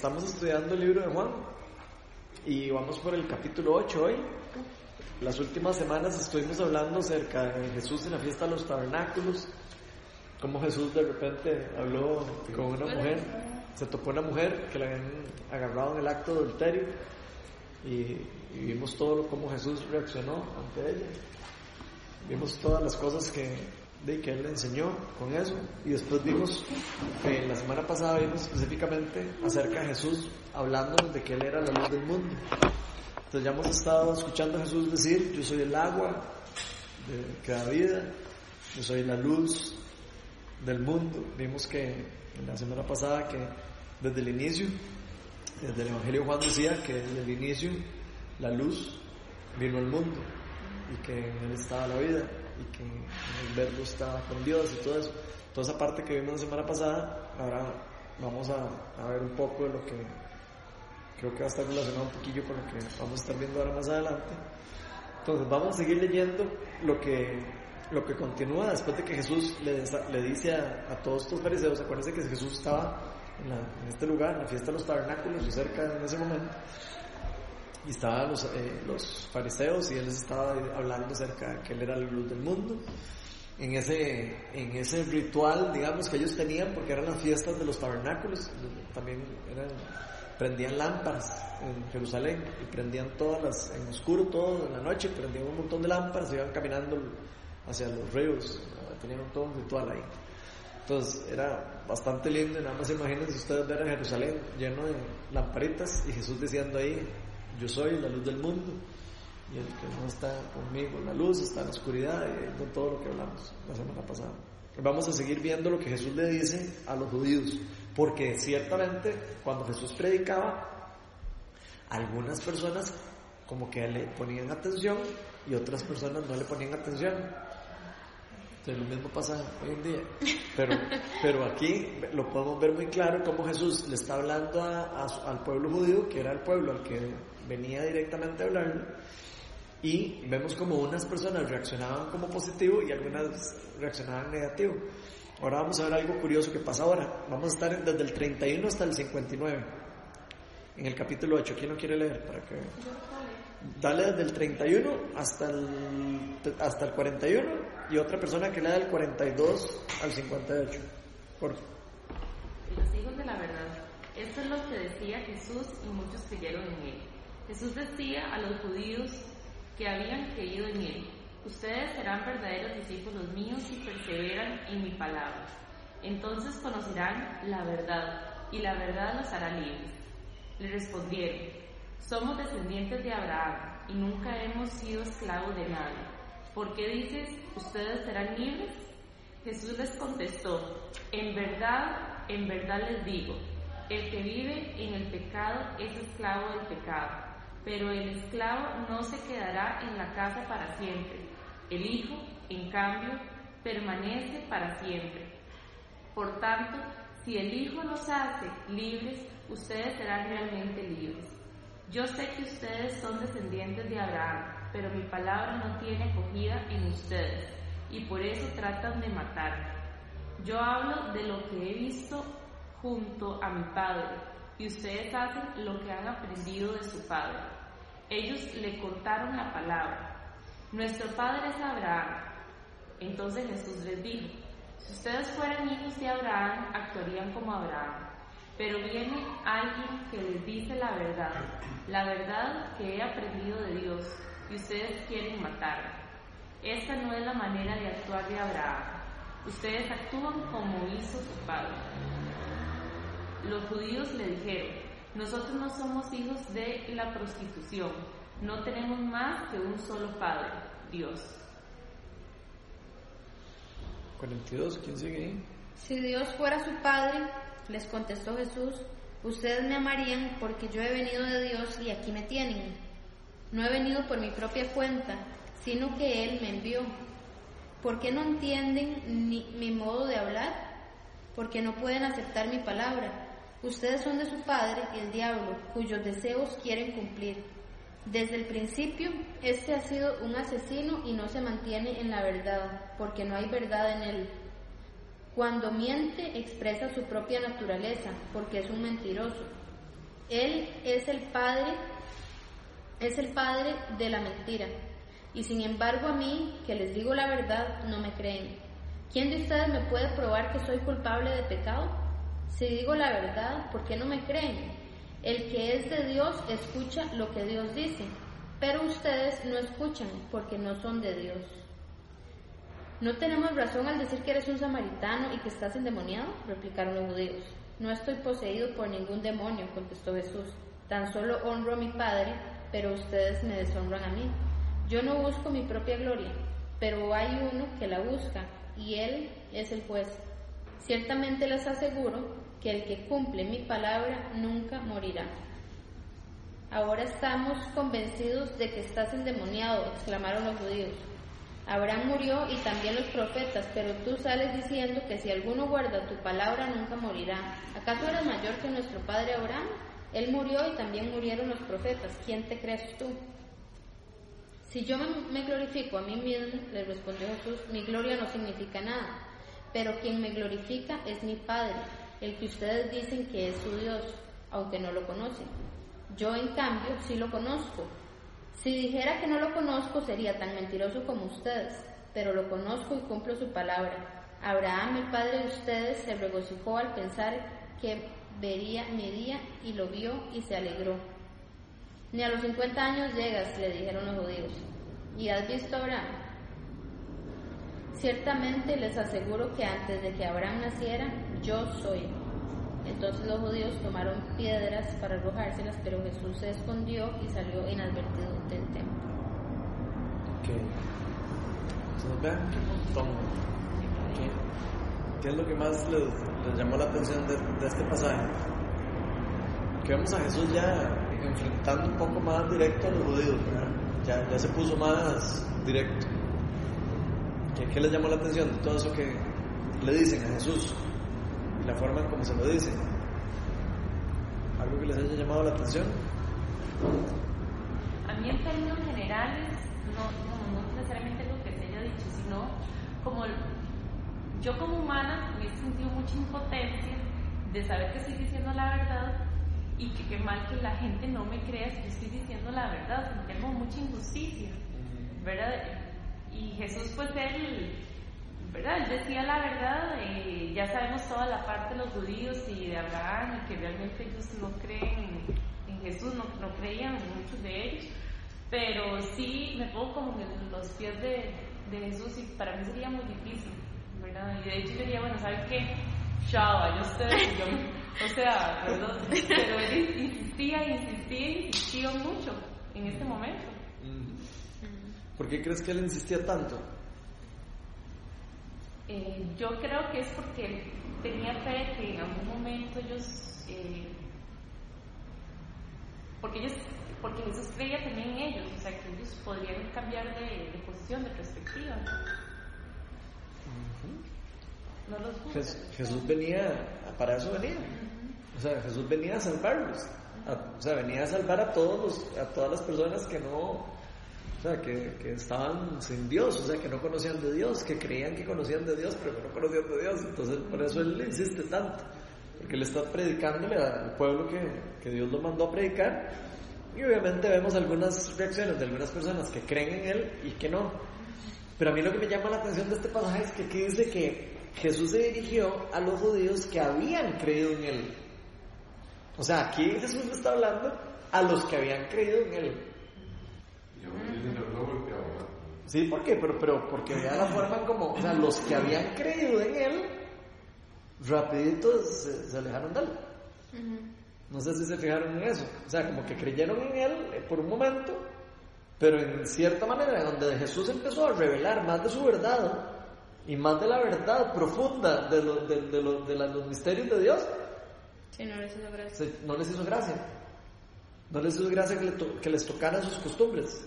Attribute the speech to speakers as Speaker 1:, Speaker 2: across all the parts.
Speaker 1: estamos estudiando el libro de Juan y vamos por el capítulo 8 hoy. Las últimas semanas estuvimos hablando acerca de Jesús en la fiesta de los tabernáculos, cómo Jesús de repente habló con una mujer, se topó una mujer que la habían agarrado en el acto de adulterio y, vimos todo cómo Jesús reaccionó ante ella. Vimos todas las cosas que, de, que Él le enseñó con eso y después vimos, que la semana pasada vimos específicamente acerca de Jesús hablándonos de que Él era la luz del mundo. Entonces ya hemos estado escuchando a Jesús decir, yo soy el agua de, que da vida, yo soy la luz del mundo. Vimos que en la semana pasada que desde el inicio, desde el Evangelio Juan decía que desde el inicio la luz vino al mundo y que en él estaba la vida y que el verbo estaba con Dios y todo eso. Toda esa parte que vimos la semana pasada, ahora vamos a, ver un poco de lo que creo que va a estar relacionado un poquillo con lo que vamos a estar viendo ahora más adelante. Entonces vamos a seguir leyendo lo que, lo que continúa después de que Jesús le, dice a, todos estos fariseos, acuérdense que Jesús estaba en, este lugar, en la fiesta de los tabernáculos, y cerca en ese momento, y estaban los, eh, los fariseos y él les estaba hablando acerca de que él era la luz del mundo. En ese, en ese ritual, digamos, que ellos tenían, porque eran las fiestas de los tabernáculos, también eran prendían lámparas en Jerusalén y prendían todas las, en oscuro todo, en la noche, prendían un montón de lámparas y iban caminando hacia los ríos, tenían todo un ritual ahí. Entonces era bastante lindo y nada más imagínense ustedes ver a Jerusalén lleno de lamparitas y Jesús diciendo ahí, yo soy la luz del mundo y el que no está conmigo en la luz está en la oscuridad y con todo lo que hablamos la semana pasada. Vamos a seguir viendo lo que Jesús le dice a los judíos porque ciertamente cuando Jesús predicaba, algunas personas como que le ponían atención y otras personas no le ponían atención. Entonces lo mismo pasa hoy en día. Pero, pero aquí lo podemos ver muy claro como Jesús le está hablando al pueblo judío, que era el pueblo al que venía directamente a hablarle, y vemos como unas personas reaccionaban como positivo y algunas reaccionaban negativo. Ahora vamos a ver algo curioso que pasa ahora. Vamos a estar desde el 31 hasta el 59. En el capítulo 8. ¿Quién no quiere leer? Para que... Dale desde el 31 hasta el, hasta el 41 y otra persona que lea del 42 al 58. Por
Speaker 2: Los hijos de la verdad. Esto es lo que decía Jesús y muchos creyeron en él. Jesús decía a los judíos que habían creído en él Ustedes serán verdaderos discípulos míos si perseveran en mi palabra. Entonces conocerán la verdad y la verdad los hará libres. Le respondieron, somos descendientes de Abraham y nunca hemos sido esclavos de nadie. ¿Por qué dices, ustedes serán libres? Jesús les contestó, en verdad, en verdad les digo, el que vive en el pecado es esclavo del pecado, pero el esclavo no se quedará en la casa para siempre el Hijo, en cambio, permanece para siempre. Por tanto, si el Hijo los hace libres, ustedes serán realmente libres. Yo sé que ustedes son descendientes de Abraham, pero mi palabra no tiene acogida en ustedes, y por eso tratan de matarme. Yo hablo de lo que he visto junto a mi Padre, y ustedes hacen lo que han aprendido de su Padre. Ellos le cortaron la palabra nuestro padre es Abraham. Entonces Jesús les dijo, si ustedes fueran hijos de Abraham, actuarían como Abraham. Pero viene alguien que les dice la verdad, la verdad que he aprendido de Dios, y ustedes quieren matarla. Esta no es la manera de actuar de Abraham. Ustedes actúan como hizo su padre. Los judíos le dijeron, nosotros no somos hijos de la prostitución no tenemos más que un solo Padre, Dios.
Speaker 1: 42, ¿quién sigue ahí?
Speaker 3: Si Dios fuera su Padre, les contestó Jesús, ustedes me amarían porque yo he venido de Dios y aquí me tienen. No he venido por mi propia cuenta, sino que Él me envió. ¿Por qué no entienden mi modo de hablar? Porque no pueden aceptar mi palabra. Ustedes son de su padre, el diablo, cuyos deseos quieren cumplir. Desde el principio, este ha sido un asesino y no se mantiene en la verdad, porque no hay verdad en él. Cuando miente, expresa su propia naturaleza, porque es un mentiroso Él es el padre, es el padre de la mentira. Y sin embargo a mí, que les digo la verdad, no me creen. ¿Quién de ustedes me puede probar que soy culpable de pecado? Si digo la verdad, ¿por qué no me creen? El que es de Dios escucha lo que Dios dice, pero ustedes no escuchan porque no son de Dios. ¿No tenemos razón al decir que eres un samaritano y que estás endemoniado? replicaron los judíos. No estoy poseído por ningún demonio, contestó Jesús. Tan solo honro a mi Padre, pero ustedes me deshonran a mí. Yo no busco mi propia gloria, pero hay uno que la busca, y él es el juez. Ciertamente les aseguro que el que cumple mi palabra nunca morirá. Ahora estamos convencidos de que estás endemoniado, exclamaron los judíos. Abraham murió y también los profetas, pero tú sales diciendo que si alguno guarda tu palabra nunca morirá. ¿Acaso eres mayor que nuestro padre Abraham? Él murió y también murieron los profetas. ¿Quién te crees tú? Si yo me, glorifico a mí mismo, le respondió Jesús, mi gloria no significa nada, pero quien me glorifica es mi Padre, el que ustedes dicen que es su Dios, aunque no lo conocen. Yo, en cambio, sí lo conozco si dijera que no lo conozco sería tan mentiroso como ustedes, pero lo conozco y cumplo su palabra. Abraham, el padre de ustedes, se regocijó al pensar que vería mi día y lo vio y se alegró. Ni a los 50 años llegas, le dijeron los judíos. ¿Y has visto a Abraham? Ciertamente les aseguro que antes de que Abraham naciera, yo soy. Entonces los judíos tomaron piedras para arrojárselas, pero Jesús se escondió y salió inadvertido del templo.
Speaker 1: ¿Qué, es lo que más les, llamó la atención de, este pasaje? Que vemos a Jesús ya enfrentando un poco más directo a los judíos, ya, ya, se puso más directo. ¿Qué, ¿Qué les llamó la atención todo eso que le dicen a Jesús? y la forma en se lo dice. ¿Algo que les haya llamado la atención?
Speaker 2: A mí en términos generales, no, no, necesariamente lo que se haya dicho, sino como yo como humana he sentido mucha impotencia de saber que estoy diciendo la verdad y que qué mal que la gente no me crea si yo estoy diciendo la verdad, tengo mucha injusticia, ¿verdad? Y Jesús pues él ¿verdad? Él decía la verdad, eh, ya sabemos toda la parte de los judíos y de Abraham, y que realmente ellos no creen en Jesús, no, no creían muchos de ellos, pero sí me pongo como en los pies de, Jesús y para mí sería muy difícil, ¿verdad? Y de hecho yo diría, bueno, ¿saben qué? Chao, yo ustedes, yo, o sea, perdón, pero él insistía, insistía, insistía mucho en este momento.
Speaker 1: ¿Por qué crees que él insistía tanto?
Speaker 2: Eh, yo creo que es porque tenía fe que en algún momento ellos, eh, porque ellos, porque Jesús creía también en ellos, o sea que ellos podrían cambiar de, posición, de perspectiva.
Speaker 1: ¿no? los Jesús, venía, para eso venía. O sea, Jesús venía a salvarlos. o sea, venía a salvar a todos los, a todas las personas que no o sea, que, estaban sin Dios, o sea, que no conocían de Dios, que creían que conocían de Dios, pero que no conocían de Dios. Entonces, por eso él insiste tanto, porque él está predicándole al pueblo que, que Dios lo mandó a predicar. Y obviamente vemos algunas reacciones de algunas personas que creen en él y que no. Pero a mí lo que me llama la atención de este pasaje es que aquí dice que Jesús se dirigió a los judíos que habían creído en él. O sea, aquí Jesús le está hablando a los que habían creído en él. Sí, ¿por qué? Pero, pero porque vea la forma como, o sea, los que habían creído en él, rapidito se, alejaron de él. No sé si se fijaron en eso. O sea, como que creyeron en él eh, por un momento, pero en cierta manera, donde Jesús empezó a revelar más de su verdad y más de la verdad profunda de, de, los misterios de Dios,
Speaker 3: sí, no les hizo gracia.
Speaker 1: no les hizo gracia. No les hizo gracia que, que les tocaran sus costumbres.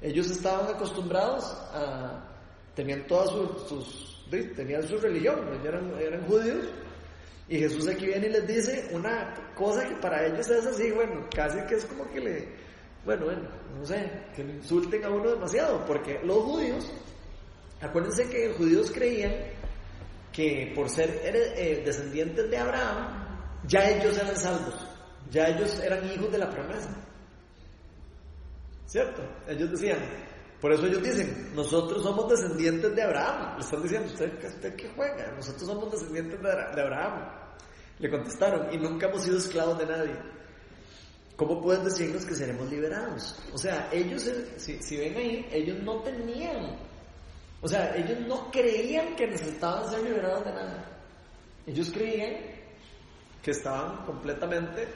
Speaker 1: Ellos estaban acostumbrados a, tenían todas sus, tenían su religión, eran, eran judíos, y Jesús aquí viene y les dice una cosa que para ellos es así, bueno, casi que es como que le, bueno, bueno, no sé, que le insulten a uno demasiado, porque los judíos, acuérdense que los judíos creían que por ser eh, descendientes de Abraham, ya ellos eran salvos. ya ellos eran hijos de la promesa. ¿Cierto? Ellos decían, por eso ellos dicen, nosotros somos descendientes de Abraham. Le están diciendo, ¿usted, usted qué juega? Nosotros somos descendientes de, Abraham. Le contestaron, y nunca hemos sido esclavos de nadie. ¿Cómo pueden decirnos que seremos liberados? O sea, ellos, si, si ven ahí, ellos no tenían, o sea, ellos no creían que necesitaban ser liberados de nada. Ellos creían que estaban completamente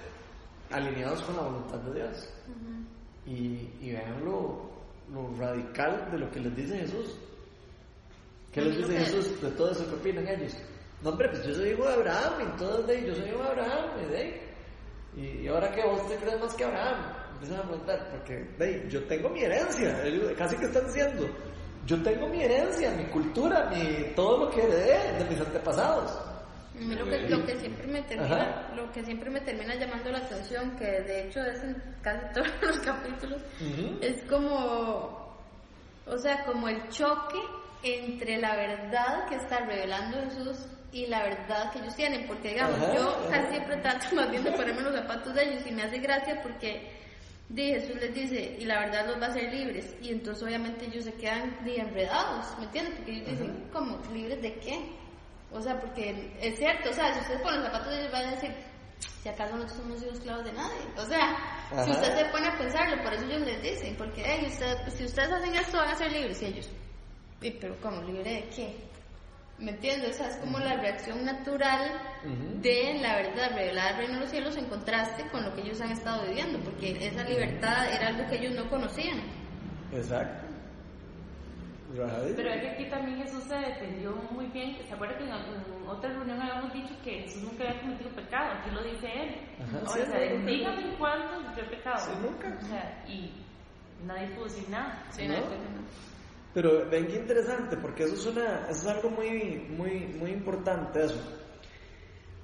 Speaker 1: alineados con la voluntad de Dios. Y, y, vean lo, lo, radical de lo que les dice Jesús. ¿Qué les dice Jesús de todo eso que opinan ellos? No, hombre, pues yo soy hijo de Abraham, y entonces de, yo soy hijo de Abraham, y de, y, ahora que vos te crees más que Abraham, empiezan a preguntar, porque de, yo tengo mi herencia, casi que están diciendo, yo tengo mi herencia, mi cultura, mi, todo lo que heredé de mis antepasados.
Speaker 3: Lo que, lo que siempre me termina, lo que siempre me termina llamando la atención, que de hecho es en casi todos los capítulos, es como, o sea, como el choque entre la verdad que está revelando Jesús y la verdad que ellos tienen, porque digamos, yo casi siempre trato más bien de ponerme los zapatos de ellos y me hace gracia porque de Jesús les dice, y la verdad los va a hacer libres, y entonces obviamente ellos se quedan de enredados, ¿me entienden? Porque ellos dicen, ¿cómo? ¿Libres de qué? O sea, porque es cierto, o sea, si ustedes ponen los zapatos de ellos van a decir, si acaso nosotros hemos sido esclavos de nadie. O sea, si usted se pone a pensarlo, por eso ellos les dicen, porque hey, usted, si ustedes hacen esto van a ser libres, y ellos, pero ¿cómo? ¿Libre de qué? ¿Me entiendes? O sea, es como la reacción natural de la verdad revelada del reino de los cielos en contraste con lo que ellos han estado viviendo, porque esa libertad era algo que ellos no conocían.
Speaker 1: Exacto.
Speaker 2: Pero es que aquí también defendió muy bien. ¿Se acuerda que en, otra reunión habíamos dicho que Jesús nunca había cometido pecado? Aquí lo dice él. o sea, dígame cuándo yo he pecado.
Speaker 1: Sí, nunca.
Speaker 2: O sea, y nadie pudo decir nada.
Speaker 3: Sí, ¿No?
Speaker 1: Pero ven qué interesante, porque eso es, una, eso es algo muy, muy, muy importante. Eso.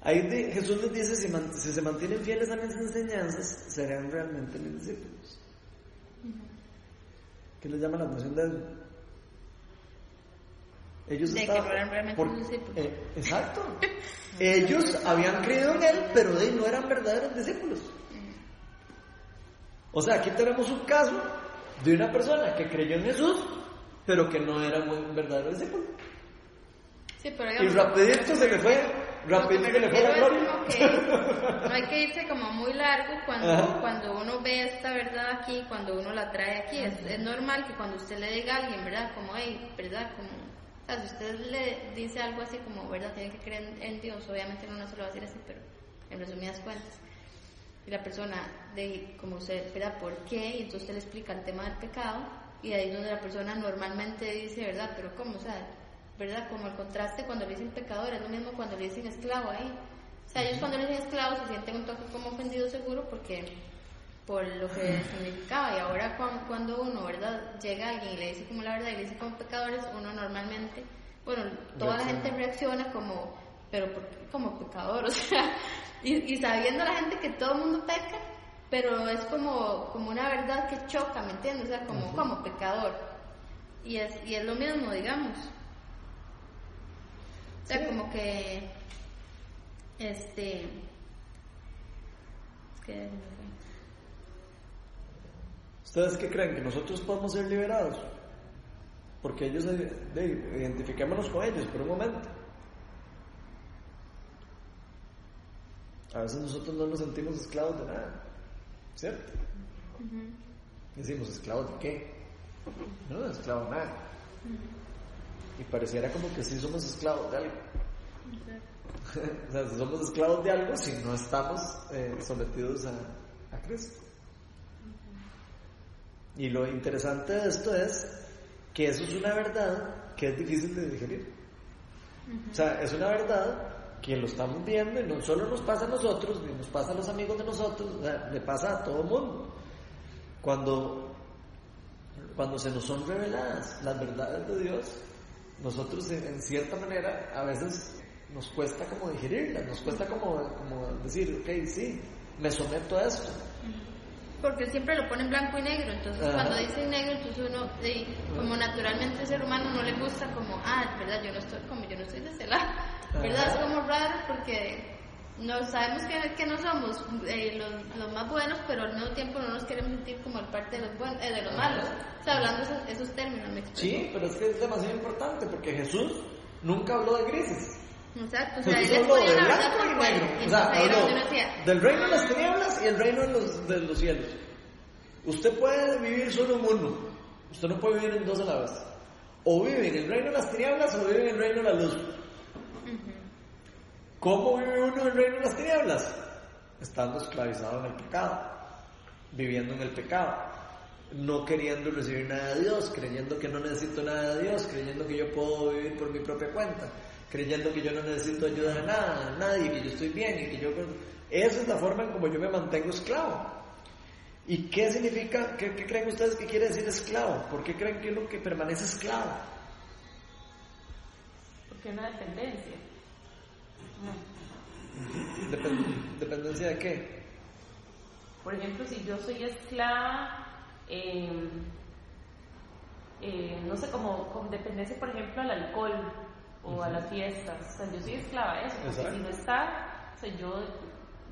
Speaker 1: Ahí Jesús les dice, si, si, se mantienen fieles a mis enseñanzas, serán realmente mis discípulos. ¿Qué les llama la atención de eso? Ellos
Speaker 3: de estaban, que no eran realmente por, discípulos.
Speaker 1: Eh, exacto. Ellos habían creído en Él, pero de no eran verdaderos discípulos. O sea, aquí tenemos un caso de una persona que creyó en Jesús, pero que no era un verdadero discípulo.
Speaker 3: Sí, pero
Speaker 1: y rapidito se le fue, rapidito se le fue la gloria.
Speaker 3: no hay que irse como muy largo cuando, cuando uno ve esta verdad aquí, cuando uno la trae aquí. Es, es, normal que cuando usted le diga a alguien, ¿verdad? Como, hey, ¿verdad? Como, o sea, si usted le dice algo así como, ¿verdad? Tiene que creer en, Dios, obviamente uno no se lo va a decir así, pero en resumidas cuentas. Y la persona, de, como usted, ¿verdad? ¿Por qué? Y entonces usted le explica el tema del pecado y ahí es donde la persona normalmente dice, ¿verdad? Pero ¿cómo? O sea, ¿verdad? Como el contraste cuando le dicen pecador, es lo mismo cuando le dicen esclavo ahí. O sea, ellos cuando le dicen esclavo se sienten un toque como ofendido seguro porque por lo que significaba y ahora cuando uno, ¿verdad? Llega alguien y le dice como la verdad y le dice como pecadores, uno normalmente, bueno, toda la gente reacciona como, pero como pecador, o sea, y, y sabiendo la gente que todo el mundo peca, pero es como, como una verdad que choca, ¿me entiendes? O sea, como, como pecador. Y es, y es lo mismo, digamos. O sea, como que, este, ¿qué
Speaker 1: ¿Ustedes qué creen? ¿Que nosotros podemos ser liberados? Porque ellos, de, identifiquémonos con ellos por un momento. A veces nosotros no nos sentimos esclavos de nada. ¿Cierto? Decimos, ¿esclavos de qué? No, esclavos de nada. Y pareciera como que sí somos esclavos de algo. o sea, si somos esclavos de algo si no estamos eh, sometidos a, a Cristo. Y lo interesante de esto es que eso es una verdad que es difícil de digerir. O sea, es una verdad que lo estamos viendo y no solo nos pasa a nosotros, ni nos pasa a los amigos de nosotros, le pasa a todo el mundo. Cuando, cuando se nos son reveladas las verdades de Dios, nosotros en, cierta manera a veces nos cuesta como digerirlas, nos cuesta como, como decir, ok, sí, me someto a esto.
Speaker 3: Porque siempre lo ponen blanco y negro, entonces cuando dicen negro, entonces uno, como naturalmente el ser humano no le gusta como, ah, verdad, yo no estoy, como yo no estoy de ese lado. ¿verdad? Es como raro porque no sabemos que, que no somos eh, los los más buenos, pero al mismo tiempo no nos queremos sentir como el parte de los, buenos, eh, de los malos. O sea, hablando esos, esos términos, me explico.
Speaker 1: Sí, pero es que es demasiado importante porque Jesús nunca habló de grises.
Speaker 3: Exacto, o sea,
Speaker 1: Jesús
Speaker 3: él
Speaker 1: habló
Speaker 3: exponía
Speaker 1: de blanco y negro. O sea, habló
Speaker 3: decía,
Speaker 1: del reino de las tinieblas y el reino de los, de los cielos. Usted puede vivir solo en uno. Usted no puede vivir en dos a la vez. O vive en el reino de las tinieblas o vive en el reino de la luz. ¿Cómo vive uno en el reino de las tinieblas? Estando esclavizado en el pecado, viviendo en el pecado, no queriendo recibir nada de Dios, creyendo que no necesito nada de Dios, creyendo que yo puedo vivir por mi propia cuenta, creyendo que yo no necesito ayuda de nada, de nadie, que yo estoy bien y que yo... Esa es la forma en como yo me mantengo esclavo. ¿Y qué significa, qué, qué creen ustedes que quiere decir esclavo? ¿Por qué creen que uno que permanece esclavo?
Speaker 2: Porque es una dependencia. No.
Speaker 1: Depend- ¿Dependencia de qué?
Speaker 2: Por ejemplo, si yo soy esclava, eh, eh, no sé, como con dependencia, por ejemplo, al alcohol o a las fiestas. O sea, yo soy esclava de eso, porque
Speaker 1: Exacto.
Speaker 2: si no está, o sea, yo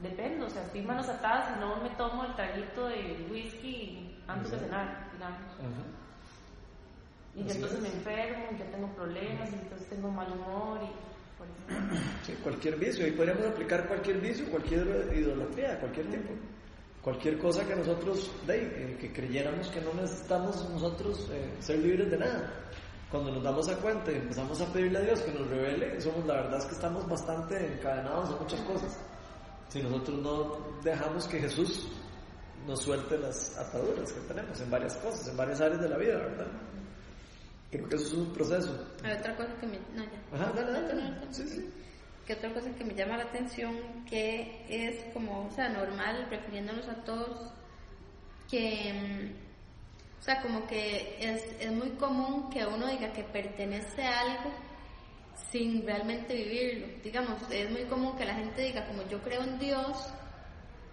Speaker 2: dependo, o sea, estoy manos atadas y no me tomo el traguito de whisky antes de cenar, digamos. Y
Speaker 1: Así
Speaker 2: entonces
Speaker 1: es.
Speaker 2: me enfermo, y ya tengo problemas, y entonces tengo mal humor y.
Speaker 1: Sí, cualquier vicio. Y podríamos aplicar cualquier vicio, cualquier idolatría, cualquier tipo. Cualquier cosa que nosotros, de, eh, que creyéramos que no necesitamos nosotros eh, ser libres de nada. Cuando nos damos a cuenta y empezamos a pedirle a Dios que nos revele, somos, la verdad es que estamos bastante encadenados a muchas cosas. Si nosotros no dejamos que Jesús nos suelte las ataduras que tenemos en varias cosas, en varias áreas de la vida, ¿verdad? Creo que eso es un proceso.
Speaker 3: Hay otra cosa que me... No, ya.
Speaker 1: Ajá, dale, dale.
Speaker 3: No.
Speaker 1: Sí, sí.
Speaker 3: que otra cosa que me llama la atención que es como, o sea, normal, refiriéndonos a todos, que, mm, o sea, como que es, es muy común que uno diga que pertenece a algo sin realmente vivirlo. Digamos, es muy común que la gente diga como yo creo en Dios,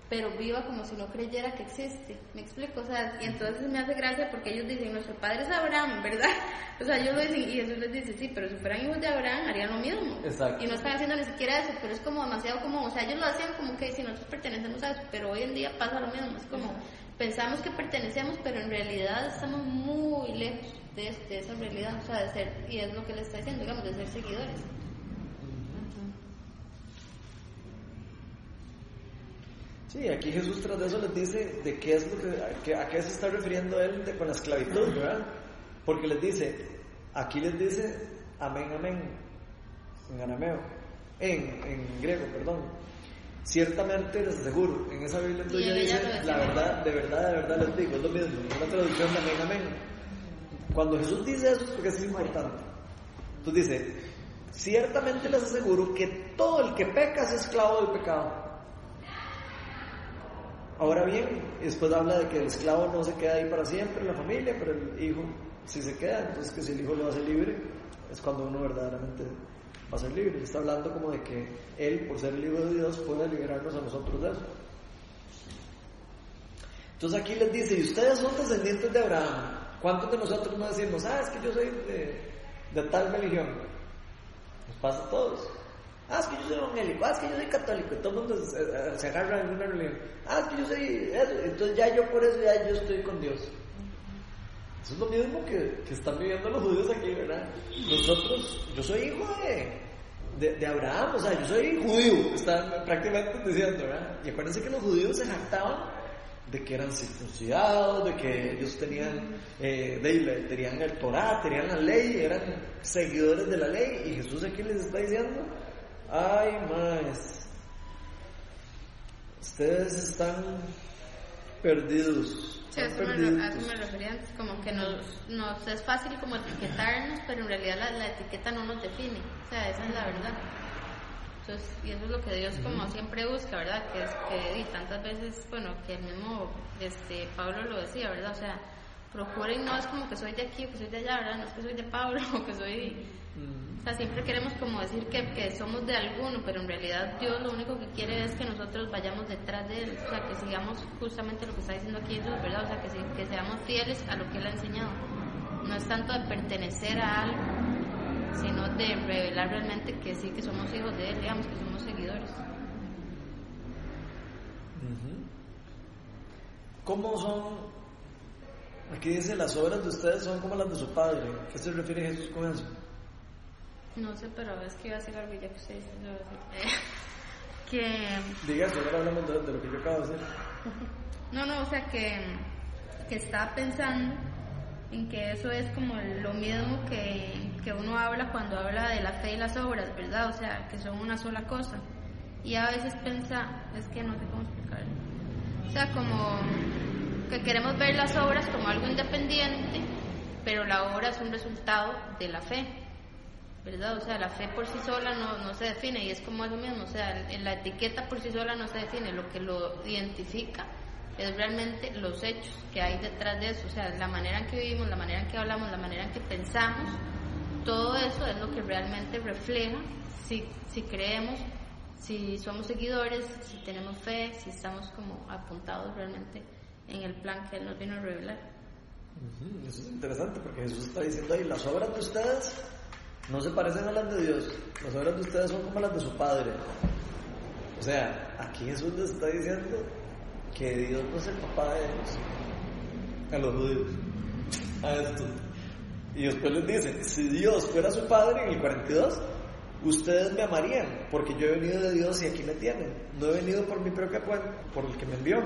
Speaker 3: pero viva como si no creyera que existe. ¿Me explico? O sea, y entonces me hace gracia porque ellos dicen, nuestro padre es Abraham, ¿verdad? O sea, ellos lo dicen y Jesús les dice, sí, pero si fueran hijos de Abraham harían lo mismo.
Speaker 1: Exacto.
Speaker 3: Y no están haciendo ni siquiera eso, pero es como demasiado como, o sea, ellos lo hacían como que si nosotros pertenecemos a eso, pero hoy en día pasa lo mismo, es como, pensamos que pertenecemos, pero en realidad estamos muy lejos de, de esa realidad, o sea, de ser, y es lo que le está diciendo, digamos, de ser seguidores.
Speaker 1: Sí, aquí Jesús tras de eso les dice de qué es lo que, a qué, a qué se está refiriendo él de- con la esclavitud, ¿verdad? Porque les dice, aquí les dice amén, amén, en arameo, en, en griego, perdón. Ciertamente les aseguro, en esa Biblia tuya dice, la verdad, de verdad, de verdad les digo, es lo mismo, es una traducción de amén, amén. Cuando Jesús dice eso es porque es importante. Entonces dice, ciertamente les aseguro que todo el que peca es esclavo del pecado. Ahora bien, después habla de que el esclavo no se queda ahí para siempre en la familia, pero el hijo sí se queda, entonces que si el hijo lo hace libre, es cuando uno verdaderamente a ser libre. Está hablando como de que él, por ser el hijo de Dios, puede liberarnos a nosotros de eso. Entonces aquí les dice, y ustedes son descendientes de Abraham. ¿Cuántos de nosotros no decimos, ah, es que yo soy de, tal religión? Nos pasa a todos. Ah, es que yo soy evangélico, ah, es que yo soy católico, todo el mundo se, se agarra a alguna religión. Ah, es que yo soy eso, entonces ya yo por eso ya yo estoy con Dios. Eso es lo mismo que, que están viviendo los judíos aquí, ¿verdad? Nosotros, yo soy hijo de, de, de Abraham, o sea, yo soy judío, están prácticamente diciendo, ¿verdad? Y acuérdense que los judíos se jactaban de que eran circuncidados, de que ellos tenían, eh, tenían el Torah, tenían la ley, eran seguidores de la ley, y Jesús aquí les está diciendo, ay, más, ustedes están perdidos.
Speaker 3: Sí, a eso, me, a
Speaker 1: perdidos.
Speaker 3: eso me refería antes, como que nos, nos es fácil como etiquetarnos, pero en realidad la, la etiqueta no nos define, o sea, esa es la verdad. Entonces, y eso es lo que Dios como siempre busca, ¿verdad? Que es que y tantas veces, bueno, que el mismo este, Pablo lo decía, ¿verdad? O sea, procuren, no es como que soy de aquí o que soy de allá, ¿verdad? No es que soy de Pablo o que soy...
Speaker 1: Mm.
Speaker 3: O sea, siempre queremos como decir que, que somos de alguno, pero en realidad Dios lo único que quiere es que nosotros vayamos detrás de Él, o sea, que sigamos justamente lo que está diciendo aquí Jesús, ¿verdad? O sea, que, se- que seamos fieles a lo que Él ha enseñado. No es tanto de pertenecer a algo, sino de revelar realmente que sí, que somos hijos de Él, digamos, que somos seguidores.
Speaker 1: ¿cómo son? Aquí dice, las obras de ustedes son como las de su padre. ¿Qué se refiere Jesús con eso?
Speaker 3: No sé, pero es que iba a ser algo ya que usted dice. decir. que.
Speaker 1: Diga, ahora hablamos de, de lo que yo acabo de decir.
Speaker 3: No, no, o sea que, que estaba pensando en que eso es como lo mismo que, que uno habla cuando habla de la fe y las obras, ¿verdad? O sea, que son una sola cosa. Y a veces piensa, es que no sé cómo explicarlo. O sea, como que queremos ver las obras como algo independiente, pero la obra es un resultado de la fe, ¿verdad? O sea, la fe por sí sola no, no se define y es como eso mismo, o sea, la etiqueta por sí sola no se define, lo que lo identifica es realmente los hechos que hay detrás de eso, o sea, la manera en que vivimos, la manera en que hablamos, la manera en que pensamos, todo eso es lo que realmente refleja si, si creemos, si somos seguidores, si tenemos fe, si estamos como apuntados realmente en el plan que Él nos vino a revelar.
Speaker 1: Eso es interesante porque Jesús está diciendo ahí, las obras de ustedes no se parecen a las de Dios, las obras de ustedes son como las de su Padre. O sea, aquí Jesús les está diciendo que Dios no es el papá de ellos, a los judíos, a estos. Y después les dice, si Dios fuera su Padre en el 42, ustedes me amarían, porque yo he venido de Dios y aquí me tienen. No he venido por mi propia cuenta, por el que me envió.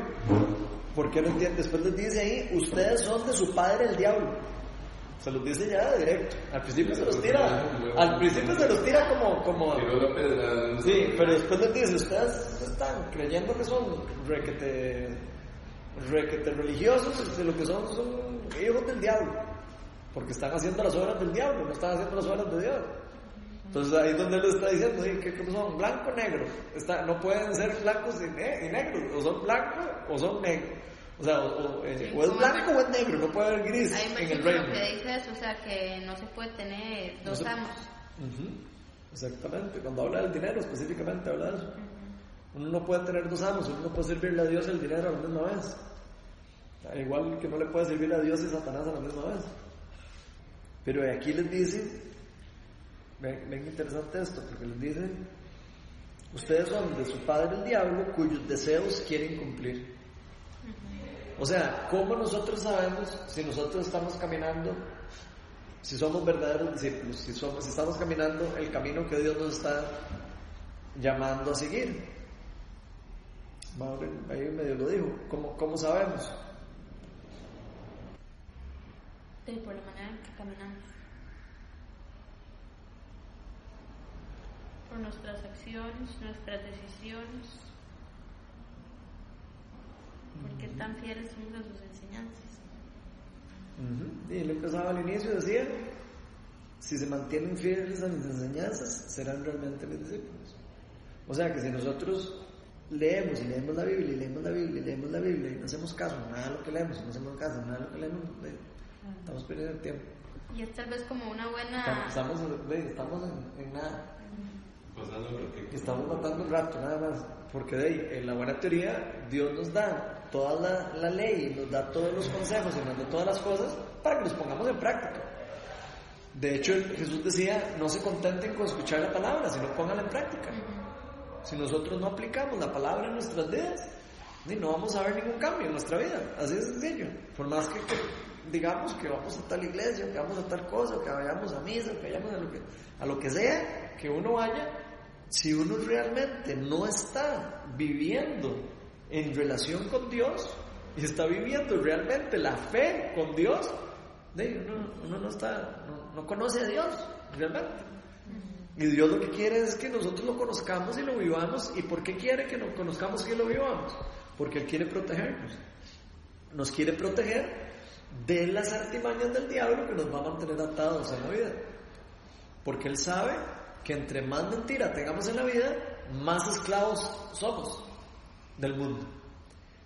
Speaker 1: ¿Por qué no entienden? Después les dice ahí, ustedes son de su padre el diablo. Se los dice ya de directo. Al principio se los tira, al principio se los tira como, como, sí, pero después les dice, ustedes están creyendo que son requete, requete religiosos, de lo que son, son hijos del diablo. Porque están haciendo las obras del diablo, no están haciendo las obras de Dios. Entonces ahí es donde él está diciendo, "Oye, ¿qué, qué son? Blanco o negro. Está, no pueden ser blancos y, ne- y negros, o son blancos o son negros. O sea, o, o, eh,
Speaker 3: Sí,
Speaker 1: o es blanco o es negro, no puede haber gris
Speaker 3: Hay
Speaker 1: en el reino.
Speaker 3: que dice eso, o sea, que no se puede tener
Speaker 1: No
Speaker 3: dos
Speaker 1: se-
Speaker 3: amos.
Speaker 1: Exactamente, cuando habla del dinero específicamente habla de eso. Uno no puede tener dos amos, uno no puede servirle a Dios y al dinero a la misma vez. Al Igual que no le puede servir a Dios y Satanás a la misma vez. Pero aquí les dice, ven, ven interesante esto, porque les dicen, ustedes son de su padre el diablo cuyos deseos quieren cumplir. O sea, ¿cómo nosotros sabemos si nosotros estamos caminando, si somos verdaderos discípulos, si, somos, si estamos caminando el camino que Dios nos está llamando a seguir? Mauro ahí medio lo dijo. ¿Cómo, cómo sabemos?
Speaker 3: Sí, por la manera en que caminamos. Por nuestras acciones, nuestras decisiones. Por qué tan fieles somos a sus enseñanzas.
Speaker 1: Ujú. Y él empezaba al inicio decía, si se mantienen fieles a mis enseñanzas, serán realmente mis discípulos. O sea que si nosotros leemos y leemos la Biblia y leemos la Biblia y leemos la Biblia y no hacemos caso a nada de lo que leemos, no hacemos caso a nada de lo que leemos, estamos perdiendo el tiempo.
Speaker 3: Y es tal vez como una buena...
Speaker 1: estamos, estamos en, en nada.
Speaker 4: Pasando.
Speaker 1: Estamos matando el rato, nada más. Porque de ahí, en la buena teoría, Dios nos da toda la, la ley, nos da todos los consejos y nos da todas las cosas para que los pongamos en práctica. De hecho, Jesús decía, no se contenten con escuchar la palabra, sino pónganla en práctica. Si nosotros no aplicamos la palabra en nuestras vidas, no vamos a ver ningún cambio en nuestra vida. Así de sencillo. Por más que, que digamos que vamos a tal iglesia, que vamos a tal cosa, que vayamos a misa, que vayamos a lo que, a lo que sea, que uno vaya, si uno realmente no está viviendo en relación con Dios y está viviendo realmente la fe con Dios, uno, uno no está, no, no conoce a Dios realmente. Y Dios lo que quiere es que nosotros lo conozcamos y lo vivamos. ¿Y por qué quiere que lo conozcamos y lo vivamos? Porque Él quiere protegernos. Nos quiere proteger de las artimañas del diablo que nos va a mantener atados en la vida. Porque Él sabe que entre más mentira tengamos en la vida, más esclavos somos del mundo.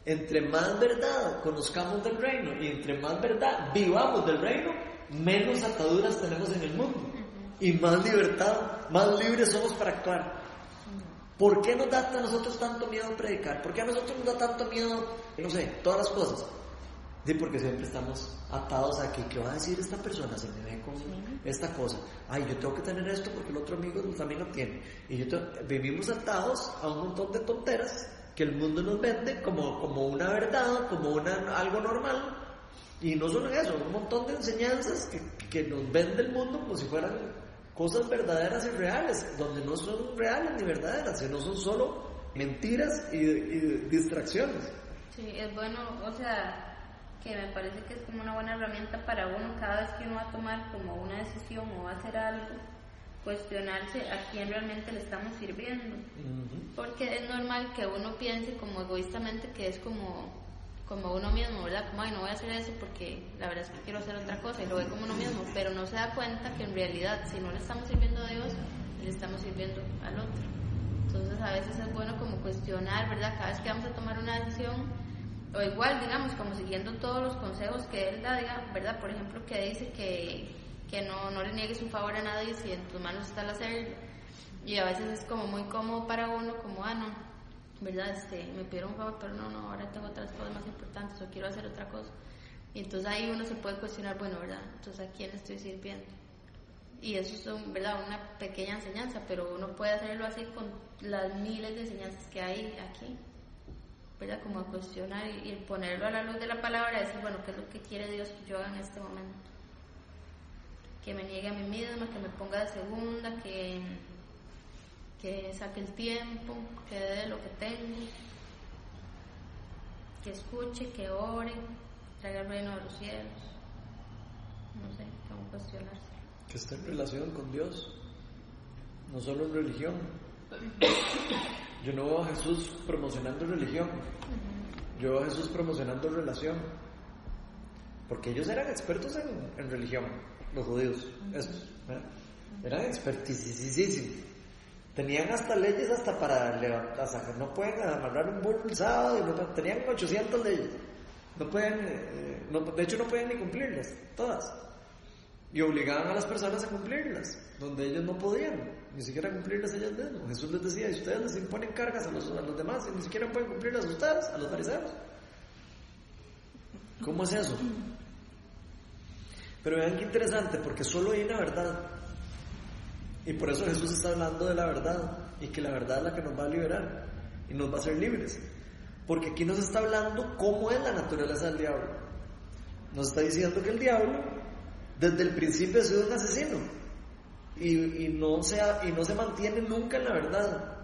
Speaker 1: Entre más verdad conozcamos del reino y entre más verdad vivamos del reino, menos ataduras tenemos en el mundo y más libertad, más libres somos para actuar. ¿Por qué nos da a nosotros tanto miedo predicar? ¿Por qué a nosotros nos da tanto miedo, no sé, todas las cosas? Sí, porque siempre estamos atados a que, ¿qué va a decir esta persona? Se me ve con esta cosa. Ay, yo tengo que tener esto porque el otro amigo también lo tiene. Y yo te- vivimos atados a un montón de tonteras que el mundo nos vende como, como una verdad, como una, algo normal. Y no solo eso, un montón de enseñanzas que, que nos vende el mundo como si fueran cosas verdaderas y reales, donde no son reales ni verdaderas, sino son solo mentiras y, y distracciones.
Speaker 3: Sí, es bueno, o sea, que me parece que es como una buena herramienta para uno cada vez que uno va a tomar como una decisión o va a hacer algo, cuestionarse a quién realmente le estamos sirviendo. Porque es normal que uno piense como egoístamente que es como, como uno mismo, ¿verdad? Como, ay, no voy a hacer eso porque la verdad es que quiero hacer otra cosa y lo ve como uno mismo, pero no se da cuenta que en realidad si no le estamos sirviendo a Dios, le estamos sirviendo al otro. Entonces a veces es bueno como cuestionar, ¿verdad? Cada vez que vamos a tomar una decisión, o igual, digamos, como siguiendo todos los consejos que él da, diga, ¿verdad? Por ejemplo, que dice que, que no, no le niegues un favor a nadie si en tus manos está el hacerlo. Y a veces es como muy cómodo para uno, como, ah, no, ¿verdad? Este, me pidieron un favor, pero no, no, ahora tengo otras cosas más importantes o quiero hacer otra cosa. Y entonces ahí uno se puede cuestionar, bueno, ¿verdad? Entonces, ¿a quién estoy sirviendo? Y eso es, ¿verdad? Una pequeña enseñanza, pero uno puede hacerlo así con las miles de enseñanzas que hay aquí. ¿Verdad? Como a cuestionar y, ponerlo a la luz de la palabra, decir, bueno, ¿qué es lo que quiere Dios que yo haga en este momento? Que me niegue a mí misma, que me ponga de segunda, que, que saque el tiempo, que dé lo que tengo, que escuche, que ore, traiga el reino de los cielos. No sé, cómo cuestionarse.
Speaker 1: Que esté en relación con Dios, no solo en religión. Yo no veo a Jesús promocionando religión, yo veo a Jesús promocionando relación. Porque ellos eran expertos en, religión, los judíos, esos, eran expertísimos. Tenían hasta leyes hasta para levantar, no pueden amarrar un burro el sábado, tenían 800 leyes. No pueden, eh, de hecho no pueden ni cumplirlas, todas. Y obligaban a las personas a cumplirlas, donde ellos no podían ni siquiera cumplirlas ellas mismas. Jesús les decía, y ustedes les imponen cargas a los, a los demás y ni siquiera pueden cumplirlas ustedes, a los fariseos. ¿Cómo es eso? Pero vean qué interesante, porque solo hay una verdad. Y por eso Jesús está hablando de la verdad, y que la verdad es la que nos va a liberar y nos va a hacer libres. Porque aquí nos está hablando cómo es la naturaleza del diablo. Nos está diciendo que el diablo, desde el principio, ha sido un asesino y, no sea, y no se mantiene nunca en la verdad.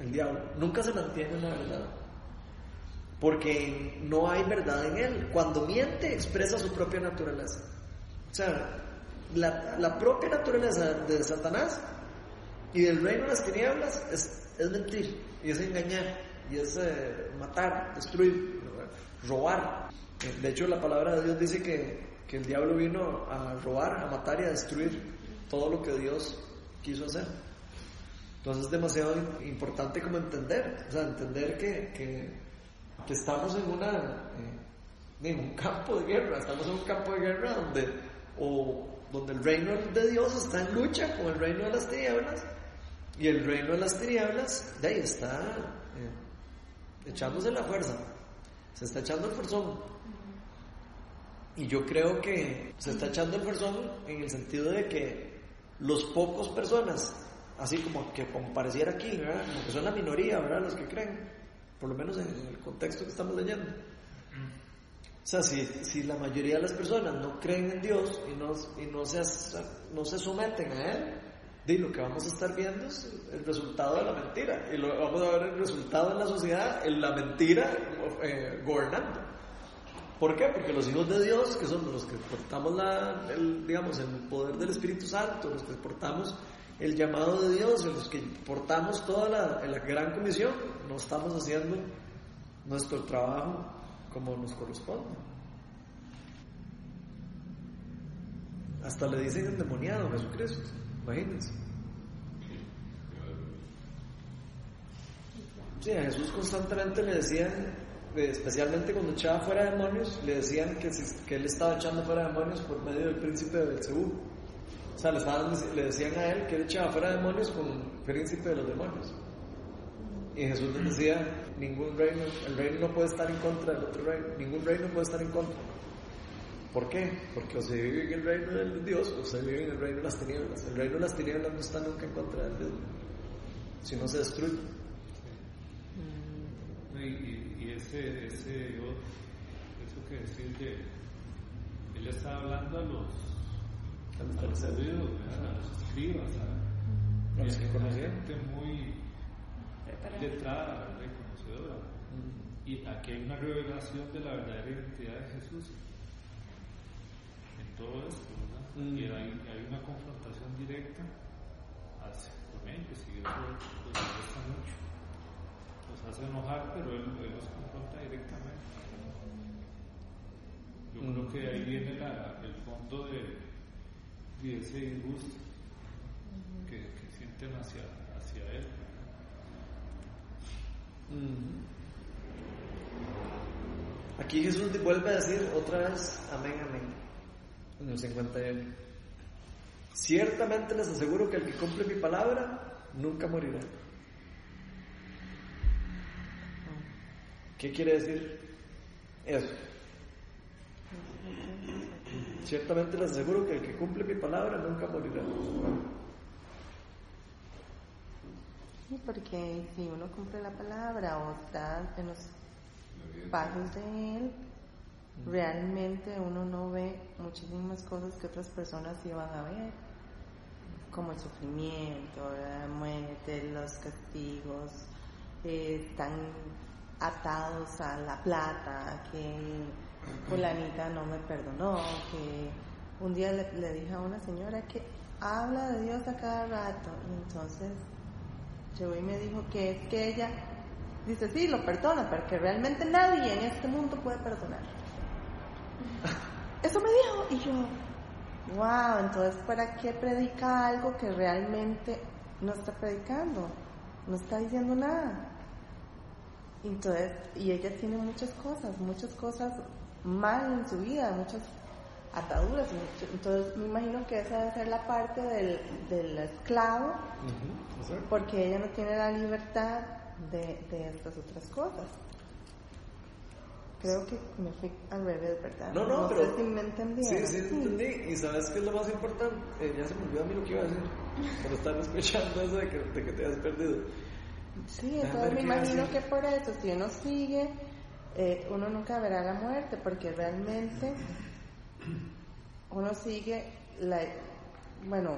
Speaker 1: El diablo nunca se mantiene en la verdad. Porque no hay verdad en él. Cuando miente expresa su propia naturaleza. O sea, la, la propia naturaleza de Satanás y del reino de las tinieblas es, es mentir y es engañar y es eh, matar, destruir, robar. De hecho, la palabra de Dios dice que, que el diablo vino a robar, a matar y a destruir todo lo que Dios quiso hacer. Entonces es demasiado importante como entender, o sea, entender que, que, estamos en una eh, un campo de guerra, estamos en un campo de guerra donde o donde el reino de Dios está en lucha con el reino de las tinieblas y el reino de las tinieblas de ahí está eh, echándose la fuerza, se está echando el forzón. Y yo creo que se está echando el forzón en el sentido de que los pocos personas, así como que compareciera aquí, que son la minoría, ¿verdad? Los que creen, por lo menos en el contexto que estamos leyendo. O sea, si, si la mayoría de las personas no creen en Dios y no, y no, se, no se someten a Él, de lo que vamos a estar viendo es el resultado de la mentira. Y lo, vamos a ver el resultado en la sociedad, en la mentira eh, gobernando. ¿Por qué? Porque los hijos de Dios, que son los que portamos el, digamos, el poder del Espíritu Santo, los que portamos el llamado de Dios, los que portamos toda la, la gran comisión, no estamos haciendo nuestro trabajo como nos corresponde. Hasta le dicen endemoniado a Jesucristo, imagínense. Sí, a Jesús constantemente le decían especialmente cuando echaba fuera demonios, le decían que, que él estaba echando fuera demonios por medio del príncipe de Belcebú. O sea, le, estaban, le decían a él que él echaba fuera demonios con el príncipe de los demonios. Y Jesús les decía, ningún reino, el reino no puede estar en contra del otro reino, ningún reino puede estar en contra. ¿Por qué? Porque o se vive en el reino de Dios o se vive en el reino de las tinieblas. El reino de las tinieblas no está nunca en contra del Dios, sino se destruye.
Speaker 5: Y, ese, ese, eso que decir de, él está hablando a los,
Speaker 1: A los
Speaker 5: ¿verdad? a los escribas, a,
Speaker 1: los que
Speaker 5: gente muy letrada, ¿verdad? y conocedora.
Speaker 1: Mm.
Speaker 5: Y aquí hay una revelación de la verdadera identidad de Jesús en todo esto, ¿verdad? Y hay, hay una confrontación directa hacia con ellos y eso los molesta mucho. Hace enojar, pero él, él los confronta directamente. Yo
Speaker 1: Mm.
Speaker 5: creo que ahí viene la, el fondo de, de ese disgusto que, que sienten hacia, hacia él.
Speaker 1: Mm. Aquí Jesús vuelve a decir otra vez, amén, amén, en el 51. Ciertamente les aseguro que el que cumple mi palabra nunca morirá. ¿Qué quiere decir eso? Ciertamente les aseguro que el que cumple mi palabra nunca morirá.
Speaker 6: Sí, porque si uno cumple la palabra o está en los pasos de él, realmente uno no ve muchísimas cosas que otras personas sí van a ver, como el sufrimiento, la muerte, los castigos, eh, están atados a la plata, que fulanita no me perdonó, que un día le, dije a una señora que habla de Dios a cada rato, y entonces llegó y me dijo que es que ella dice sí, lo perdona, pero que realmente nadie en este mundo puede perdonar. Eso me dijo y yo, wow, entonces ¿para qué predica algo que realmente no está predicando? No está diciendo nada. Entonces, y ella tiene muchas cosas, muchas cosas mal en su vida, muchas ataduras. Entonces, me imagino que esa debe ser la parte del, del esclavo, porque ella no tiene la libertad de, de estas otras cosas. Creo que me fui al revés, ¿verdad?
Speaker 1: No, no, pero.
Speaker 6: sé si me entendieron.
Speaker 1: Sí, sí, te entendí. Y sabes qué es lo más importante. Eh, ya se me olvidó a mí lo que iba a decir. Pero están escuchando eso de que, de que te has perdido.
Speaker 6: Sí, entonces me imagino que por eso, si uno sigue, eh, uno nunca verá la muerte, porque realmente uno sigue, la, bueno,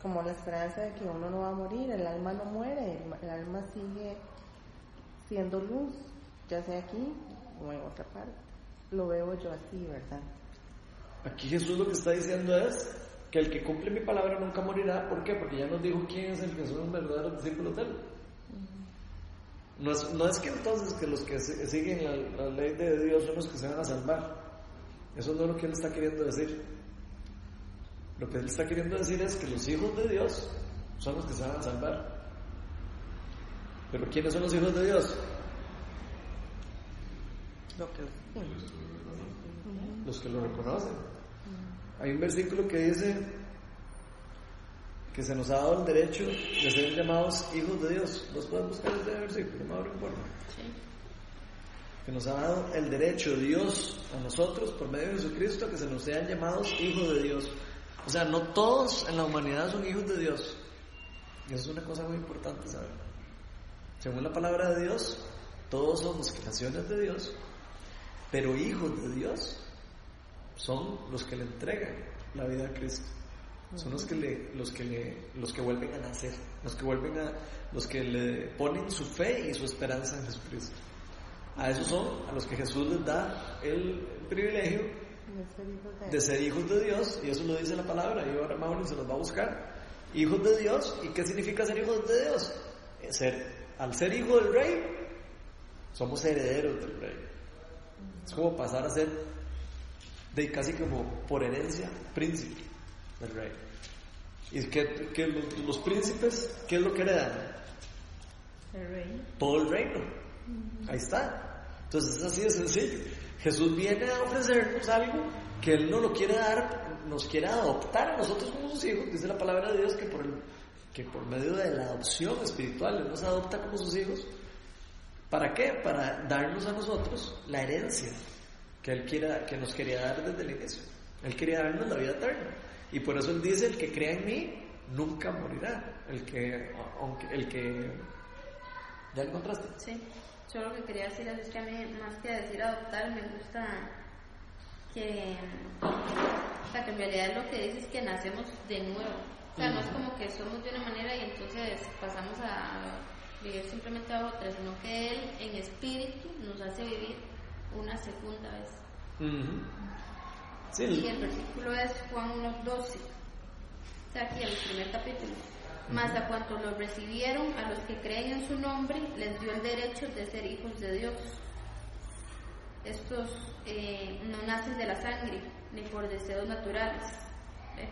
Speaker 6: como la esperanza de que uno no va a morir, el alma no muere, el, el alma sigue siendo luz, ya sea aquí o en otra parte. Lo veo yo así, ¿verdad?
Speaker 1: Aquí Jesús lo que está diciendo es que el que cumple mi palabra nunca morirá. ¿Por qué? Porque ya nos dijo quién es el que son los verdaderos discípulos de él. No es, no es que entonces que los que siguen la, la ley de Dios son los que se van a salvar. Eso no es lo que él está queriendo decir. Lo que él está queriendo decir es que los hijos de Dios son los que se van a salvar. Pero ¿quiénes son los hijos de Dios? Los que lo reconocen. Hay un versículo que dice que se nos ha dado el derecho de ser llamados hijos de Dios. ¿Los pueden buscar ese versículo? No abro importa. Que nos ha dado el derecho Dios a nosotros por medio de Jesucristo que se nos sean llamados hijos de Dios. O sea, no todos en la humanidad son hijos de Dios. Y eso es una cosa muy importante saber. Según la palabra de Dios, todos somos creaciones de Dios, pero hijos de Dios son los que le entregan la vida a Cristo. Son los que le, los que le, los que vuelven a nacer, los que vuelven a, los que le ponen su fe y su esperanza en Jesucristo. A esos son a los que Jesús les da el privilegio
Speaker 6: de ser hijos de
Speaker 1: Dios, y eso lo dice la palabra, y ahora Mauro se los va a buscar. Hijos de Dios, ¿y qué significa ser hijos de Dios? Ser, al ser hijo del rey, somos herederos del rey. Es como pasar a ser, de casi como por herencia, príncipe del rey. Y que, que los, los príncipes, ¿qué es lo que heredan?
Speaker 3: El rey.
Speaker 1: todo el reino. Ahí está. Entonces es así de sencillo. Jesús viene a ofrecernos algo que Él no lo quiere dar, nos quiere adoptar a nosotros como sus hijos. Dice la palabra de Dios que por, el- que por medio de la adopción espiritual Él nos adopta como sus hijos. ¿Para qué? Para darnos a nosotros la herencia que Él quiera, que nos quería dar desde el inicio. Él quería darnos la vida eterna. Y por eso Él dice, el que crea en mí, nunca morirá. El que, aunque, el que, ¿ya lo encontraste?
Speaker 3: Sí. Solo lo que quería decir es que a mí, más que decir adoptar, me gusta que, o sea, que en realidad lo que dice es que nacemos de nuevo. O sea, no es como que somos de una manera y entonces pasamos a vivir simplemente a otra, sino que Él en espíritu nos hace vivir una segunda vez.
Speaker 1: Ujú. Sí,
Speaker 3: Y el versículo es Juan 1.12. O sea, aquí el primer capítulo. Mas a cuanto lo recibieron, a los que creen en su nombre, les dio el derecho de ser hijos de Dios. Estos eh, no nacen de la sangre, ni por deseos naturales, ¿ve?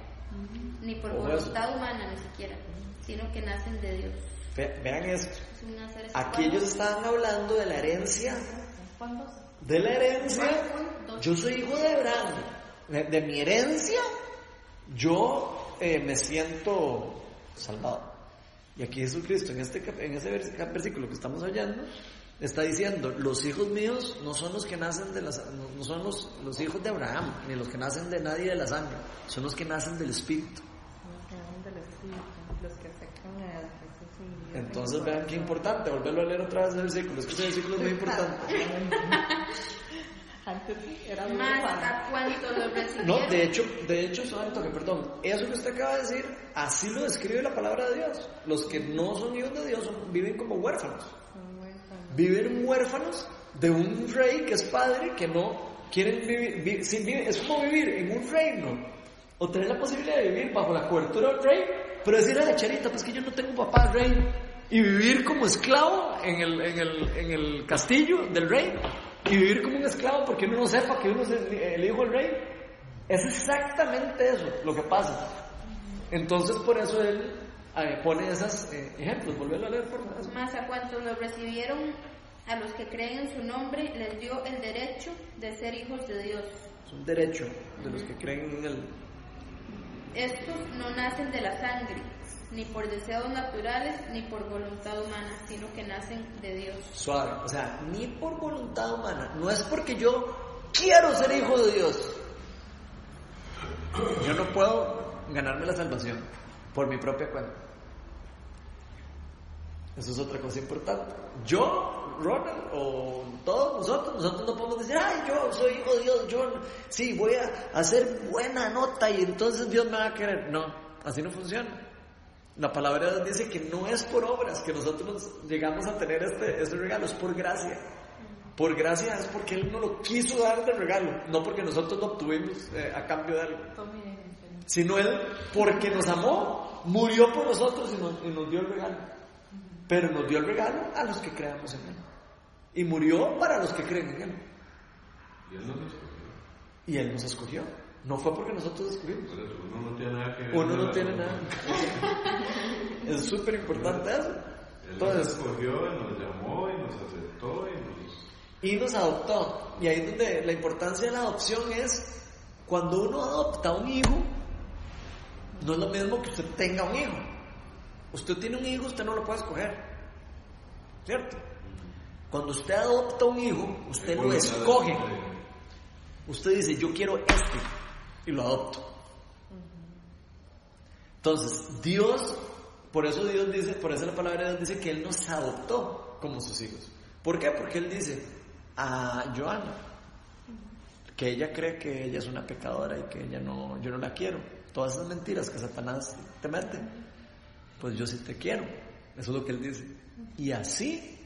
Speaker 3: ni por
Speaker 1: Ojo eso.
Speaker 3: voluntad humana ni siquiera, sino que nacen de Dios.
Speaker 1: ve- vean esto.
Speaker 3: Es
Speaker 1: Aquí ellos estaban hablando de la herencia. De la herencia. Yo soy hijo de Abraham. De, mi herencia, yo eh, me siento salvado. Y aquí Jesucristo, en, este, en ese versículo que estamos oyendo, está diciendo, los hijos míos no son los que nacen de las, no, son los, los hijos de Abraham, ni los que nacen de nadie de la sangre, son los que nacen del Espíritu. Entonces vean qué importante, volverlo a leer otra vez el versículo, es que ese versículo es muy importante.
Speaker 6: Antes sí, era muy
Speaker 3: Más a cuanto lo recibieron.
Speaker 1: No, de hecho, de hecho, santo, que perdón, eso que usted acaba de decir, así lo describe la palabra de Dios. Los que no son hijos de Dios son- viven como huérfanos.
Speaker 6: Son huérfanos.
Speaker 1: Viven huérfanos de un rey que es padre, que no quieren vivir, vi- sin vivir- es como vivir en un reino, o tener la posibilidad de vivir bajo la cobertura del rey, pero decir a la charita, pues que yo no tengo papá rey, y vivir como esclavo en el, en el, en el castillo del rey, y vivir como un esclavo porque uno no sepa que uno es el, hijo del rey. Es exactamente eso lo que pasa. Entonces por eso él eh, pone esos ejemplos. Volverlo a leer, por favor.
Speaker 3: Más a cuanto lo recibieron, a los que creen en su nombre, les dio el derecho de ser hijos de Dios.
Speaker 1: Es un derecho de los que creen en él.
Speaker 3: Estos no nacen de la sangre, ni por deseos naturales, ni por voluntad humana, sino que nacen de Dios.
Speaker 1: Suave. O sea, ni por voluntad humana. No es porque yo quiero ser hijo de Dios. Yo no puedo ganarme la salvación por mi propia cuenta. Eso es otra cosa importante. Yo, Ronald, o todos nosotros, nosotros no podemos decir, ay, yo soy hijo de Dios, yo sí, voy a hacer buena nota y entonces Dios me va a querer. No, así no funciona. La palabra de Dios dice que no es por obras que nosotros llegamos a tener este, este regalo, es por gracia. Por gracia es porque Él nos lo quiso dar de regalo, no porque nosotros lo obtuvimos eh, a cambio de algo. Sino Él, porque nos amó, murió por nosotros y nos, y nos dio el regalo. Pero nos dio el regalo a los que creamos en Él. Y murió para los que creen en Él.
Speaker 4: Y él no nos escogió.
Speaker 1: Y Él nos escogió. No fue porque nosotros
Speaker 4: eso, uno no tiene nada que ver.
Speaker 1: Uno no tiene nada. Es súper importante eso.
Speaker 4: Él nos
Speaker 1: Entonces,
Speaker 4: escogió, y nos llamó y nos aceptó y nos...
Speaker 1: y nos adoptó. Y ahí es donde la importancia de la adopción es cuando uno adopta a un hijo, no es lo mismo que usted tenga un hijo. Usted tiene un hijo, usted no lo puede escoger. ¿Cierto? Cuando usted adopta un hijo, usted lo escoge. Usted dice, yo quiero este, y lo adopto. Entonces, Dios, por eso Dios dice, por eso la palabra de Dios dice que Él nos adoptó como sus hijos. ¿Por qué? Porque Él dice a Joana que ella cree que ella es una pecadora y que ella no, yo no la quiero. Todas esas mentiras que Satanás te mete, pues yo sí te quiero. Eso es lo que Él dice. Y así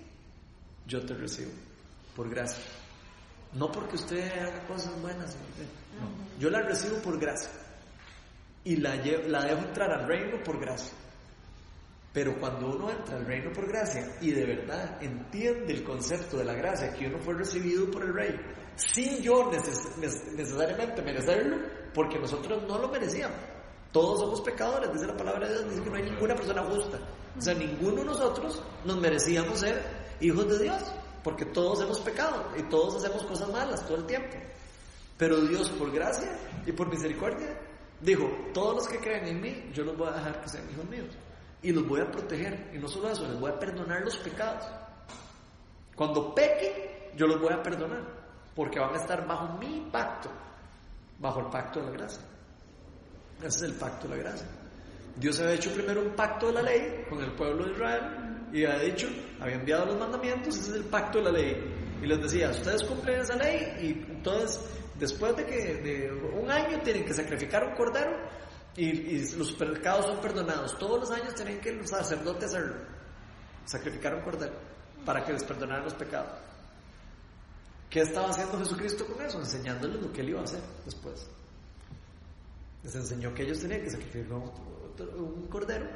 Speaker 1: yo te recibo, por gracia. No porque usted haga cosas buenas, no. yo la recibo por gracia y la, lle- la dejo entrar al reino por gracia. Pero cuando uno entra al reino por gracia y de verdad entiende el concepto de la gracia, que uno fue recibido por el rey, sin yo neces- neces- necesariamente merecerlo, porque nosotros no lo merecíamos. Todos somos pecadores, dice la palabra de Dios, dice que no hay ninguna persona justa. O sea, ninguno de nosotros nos merecíamos ser hijos de Dios, porque todos hemos pecado y todos hacemos cosas malas todo el tiempo. Pero Dios, por gracia y por misericordia, dijo, todos los que creen en mí, yo los voy a dejar que sean hijos míos. Y los voy a proteger. Y no solo eso, les voy a perdonar los pecados. Cuando pequen, yo los voy a perdonar. Porque van a estar bajo mi pacto. Bajo el pacto de la gracia. Ese es el pacto de la gracia. Dios había hecho primero un pacto de la ley con el pueblo de Israel y había dicho, había enviado los mandamientos, ese es el pacto de la ley. Y les decía, ustedes cumplen esa ley y entonces después de que de un año tienen que sacrificar un cordero y, los pecados son perdonados. Todos los años tienen que los sacerdotes hacerlo, sacrificar un cordero para que les perdonaran los pecados. ¿Qué estaba haciendo Jesucristo con eso? Enseñándoles lo que él iba a hacer después. Les enseñó que ellos tenían que sacrificar un cordero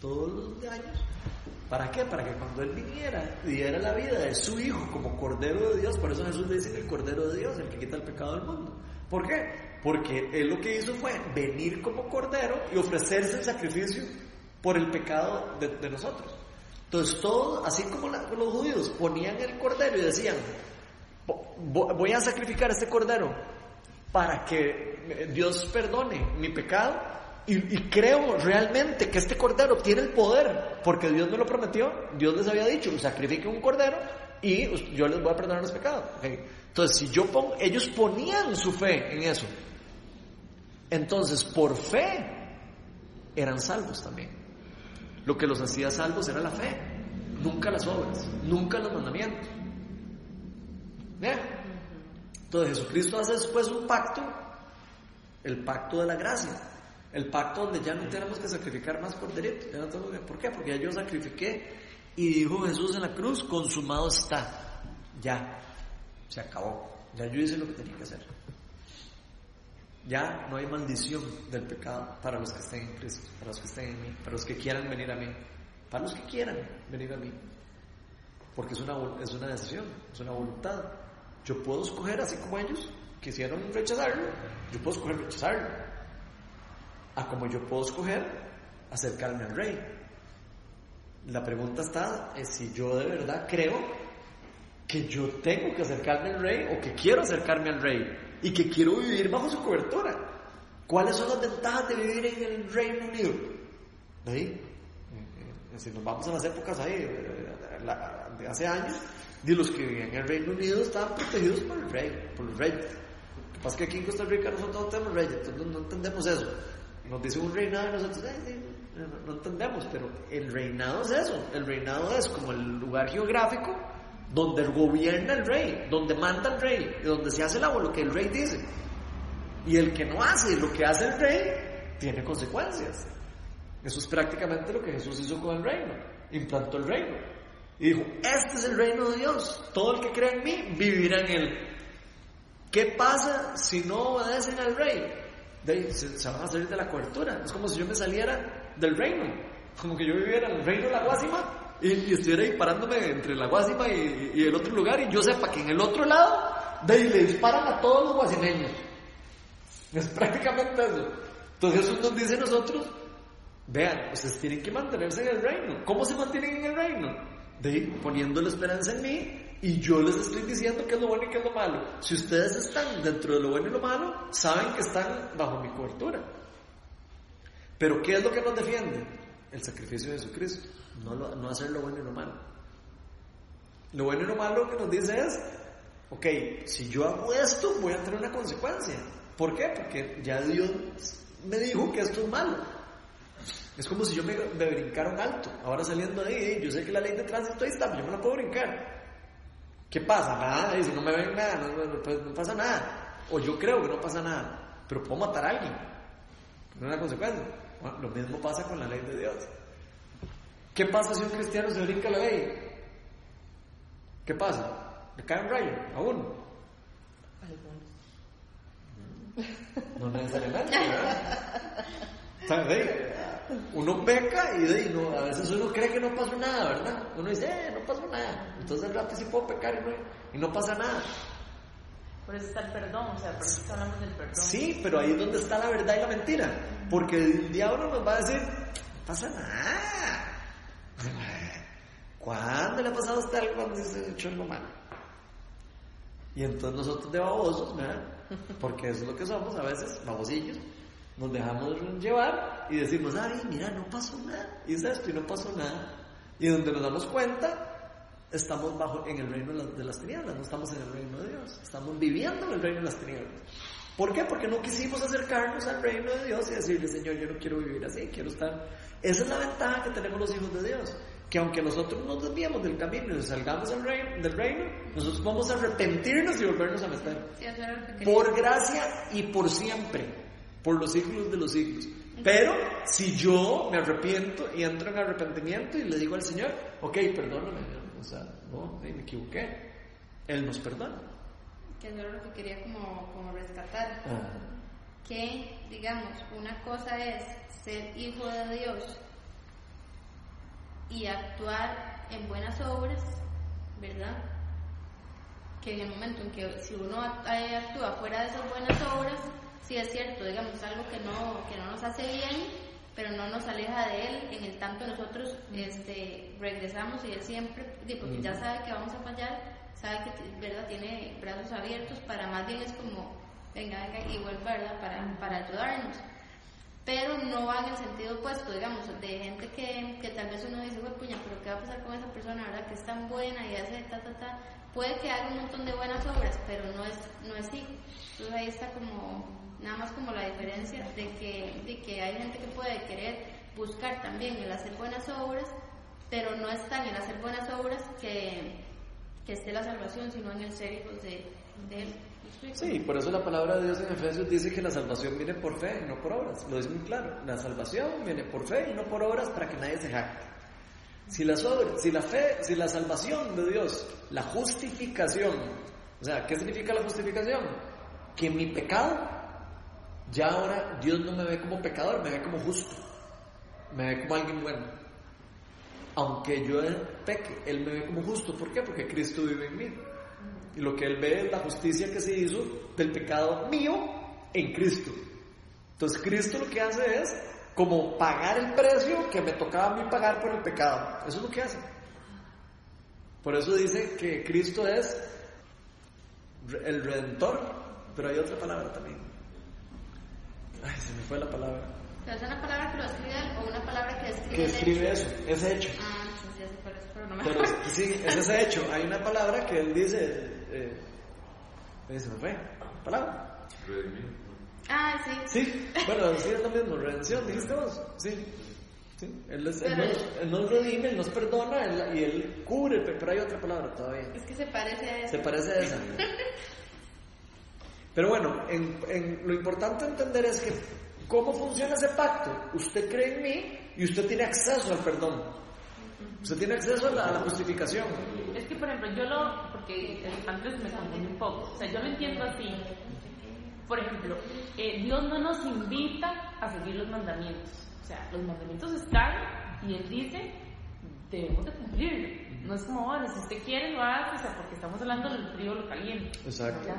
Speaker 1: todos los años. ¿Para qué? Para que cuando Él viniera diera la vida de su Hijo como Cordero de Dios, por eso Jesús dice el Cordero de Dios, el que quita el pecado del mundo. ¿Por qué? Porque Él lo que hizo fue venir como Cordero y ofrecerse el sacrificio por el pecado de, nosotros. Entonces todos, así como los judíos ponían el Cordero y decían, voy a sacrificar este Cordero para que Dios perdone mi pecado, y, creo realmente que este cordero tiene el poder, porque Dios me lo prometió, Dios les había dicho, sacrifiquen un cordero y yo les voy a perdonar los pecados. Entonces, si yo pongo, ellos ponían su fe en eso. Entonces, por fe, eran salvos también. Lo que los hacía salvos era la fe, nunca las obras, nunca los mandamientos. ¿Bien? Entonces, Jesucristo hace después un pacto, el pacto de la gracia el pacto donde ya no tenemos que sacrificar más corderitos. Ya no tengo ¿Por qué? Porque ya yo sacrifiqué y dijo Jesús en la cruz, consumado está. Ya, se acabó. Ya yo hice lo que tenía que hacer. Ya no hay maldición del pecado para los que estén en Cristo, para los que estén en mí, para los que quieran venir a mí, para los que quieran venir a mí. Porque es una, es una decisión, es una voluntad. Yo puedo escoger, así como ellos quisieron rechazarlo, yo puedo escoger rechazarlo a como yo puedo escoger acercarme al rey. La pregunta está es si yo de verdad creo que yo tengo que acercarme al rey o que quiero acercarme al rey y que quiero vivir bajo su cobertura. ¿Cuáles son las ventajas de vivir en el Reino Unido? ¿Ahí? Si nos vamos a las épocas ahí, de hace años, de los que vivían en el Reino Unido estaban protegidos por el rey, por los reyes. Lo que pasa es que aquí en Costa Rica nosotros no tenemos reyes, entonces no entendemos eso nos dice un reinado y nosotros no, no, entendemos, pero el reinado es eso, el reinado es como el lugar geográfico donde gobierna el rey, donde manda el rey, y donde se hace lo que el rey dice. Y el que no hace lo que hace el rey tiene consecuencias. Eso es prácticamente lo que Jesús hizo con el reino, implantó el reino. Y dijo, este es el reino de Dios, todo el que cree en mí vivirá en él. ¿Qué pasa si no obedecen al rey? De, se, se, van a salir de la cobertura. Es como si yo me saliera del reino, como que yo viviera en el reino de la Guásima y, y estuviera ahí parándome entre la Guásima y, y, el otro lugar y yo sepa que en el otro lado de ahí le disparan a todos los guasimeños. Es prácticamente eso. Entonces Jesús nos dice a nosotros, vean, ustedes tienen que mantenerse en el reino. ¿Cómo se mantienen en el reino? De ahí, poniendo la esperanza en mí y yo les estoy diciendo qué es lo bueno y qué es lo malo. Si ustedes están dentro de lo bueno y lo malo, saben que están bajo mi cobertura. Pero ¿qué es lo que nos defiende? El sacrificio de Jesucristo, no, hacer lo bueno y lo malo. Lo bueno y lo malo que nos dice es, ok, si yo hago esto, voy a tener una consecuencia. ¿Por qué? Porque ya Dios me dijo que esto es malo. Es como si yo me, me brincara un alto. Ahora saliendo de ahí, yo sé que la ley de tránsito ahí está, yo me la puedo brincar. ¿Qué pasa? Nada, si no me ven nada, no, pues no pasa nada. O yo creo que no pasa nada, pero puedo matar a alguien. No es una consecuencia. Bueno, lo mismo pasa con la ley de Dios. ¿Qué pasa si un cristiano se brinca la ley? ¿Qué pasa? Le cae un rayo a uno. No necesariamente, ¿verdad? ¿Sabes? Uno peca y de, no, a veces uno cree que no pasó nada, ¿verdad? Uno dice, eh, no pasó nada. Entonces al rato sí puedo pecar y no, y no pasa nada.
Speaker 2: Por eso está el perdón, o sea, por eso hablamos del perdón.
Speaker 1: Sí, pero ahí es donde está la verdad y la mentira. Porque el diablo nos va a decir, no pasa nada. ¿Cuándo le ha pasado a usted algo cuando se ha hecho algo malo? Y entonces nosotros de babosos, ¿verdad? Porque eso es lo que somos a veces, babosillos nos dejamos llevar y decimos, ay, mira, no pasó nada, y es esto, y no pasó nada. Y donde nos damos cuenta, estamos bajo en el reino de las tinieblas, no estamos en el reino de Dios, estamos viviendo en el reino de las tinieblas. ¿Por qué? Porque no quisimos acercarnos al reino de Dios y decirle, Señor, yo no quiero vivir así, quiero estar... Esa es la ventaja que tenemos los hijos de Dios, que aunque nosotros nos desviemos del camino y nos salgamos del reino, del reino, nosotros vamos a arrepentirnos y volvernos a meter.
Speaker 3: Sí.
Speaker 1: Por gracia y por siempre, por los siglos de los siglos. Pero si yo me arrepiento y entro en arrepentimiento y le digo al Señor, ok, perdóname, o sea, no, me equivoqué, Él nos perdona.
Speaker 3: Que era lo que quería como, como rescatar. Que, digamos, una cosa es ser hijo de Dios y actuar en buenas obras, ¿verdad? Que en el momento en que si uno eh, actúa fuera de esas buenas obras, sí es cierto, digamos, algo que no, que no nos hace bien, pero no nos aleja de Él, en el tanto nosotros este, regresamos y Él siempre, porque ya sabe que vamos a fallar, sabe que ¿verdad? tiene brazos abiertos para más bien es como, venga, venga, y vuelva, ¿verdad? Para, para ayudarnos pero no va en el sentido opuesto, digamos, de gente que, que tal vez uno dice, "Güey, puña, pero ¿qué va a pasar con esa persona, verdad? Que es tan buena y hace ta, ta, ta. Puede que haga un montón de buenas obras, pero no es, no es hijo. Entonces ahí está como, nada más como la diferencia de que, de que hay gente que puede querer buscar también el hacer buenas obras, pero no está en el hacer buenas obras que, que esté la salvación, sino en el ser hijos de, Él.
Speaker 1: Sí, por eso la palabra de Dios en Efesios dice que la salvación viene por fe y no por obras. Lo dice muy claro. La salvación viene por fe y no por obras para que nadie se jacte. Si, las obras, si la fe, si la salvación de Dios, la justificación, o sea, ¿qué significa la justificación? Que mi pecado, ya ahora Dios no me ve como pecador, me ve como justo, me ve como alguien bueno. Aunque yo peque, Él me ve como justo. ¿Por qué? Porque Cristo vive en mí. Y lo que Él ve es la justicia que se hizo del pecado mío en Cristo. Entonces Cristo lo que hace es como pagar el precio que me tocaba a mí pagar por el pecado. Eso es lo que hace. Por eso dice que Cristo es el redentor, pero hay otra palabra también. Ay, se me fue la palabra.
Speaker 3: ¿Pero es una palabra que lo escribe o una palabra que escribe
Speaker 1: Que
Speaker 3: el
Speaker 1: escribe
Speaker 3: hecho?
Speaker 1: eso, ese hecho.
Speaker 3: Ah, entonces ya sé cuál es, pero no me
Speaker 1: Pero
Speaker 3: acuerdo.
Speaker 1: sí, es ese hecho. Hay una palabra que él dice. Eh, eh, se me fue. Palabra.
Speaker 4: Redimir.
Speaker 3: Ah, sí.
Speaker 1: Sí, bueno, sí es lo mismo. Redención, dijiste vos. Sí. Sí, él, es- él
Speaker 3: Pero-
Speaker 1: nos, él nos redime, él nos perdona él- y él cubre, pe- pero hay otra palabra todavía.
Speaker 3: Es que se parece a eso.
Speaker 1: Se parece a esa. Pero bueno, en, en- lo importante entender es que cómo funciona ese pacto. Usted cree en mí y usted tiene acceso al perdón. Usted tiene acceso a la, a la justificación.
Speaker 2: Es que, por ejemplo, yo lo. Porque antes me confundí un poco. O sea, yo lo entiendo así. Por ejemplo, eh, Dios no nos invita a seguir los mandamientos. O sea, los mandamientos están y Él dice, debemos de cumplirlo. No es como, bueno, si usted quiere lo hace, o sea, porque estamos hablando del frío lo caliente.
Speaker 1: Exacto.
Speaker 2: ¿ya?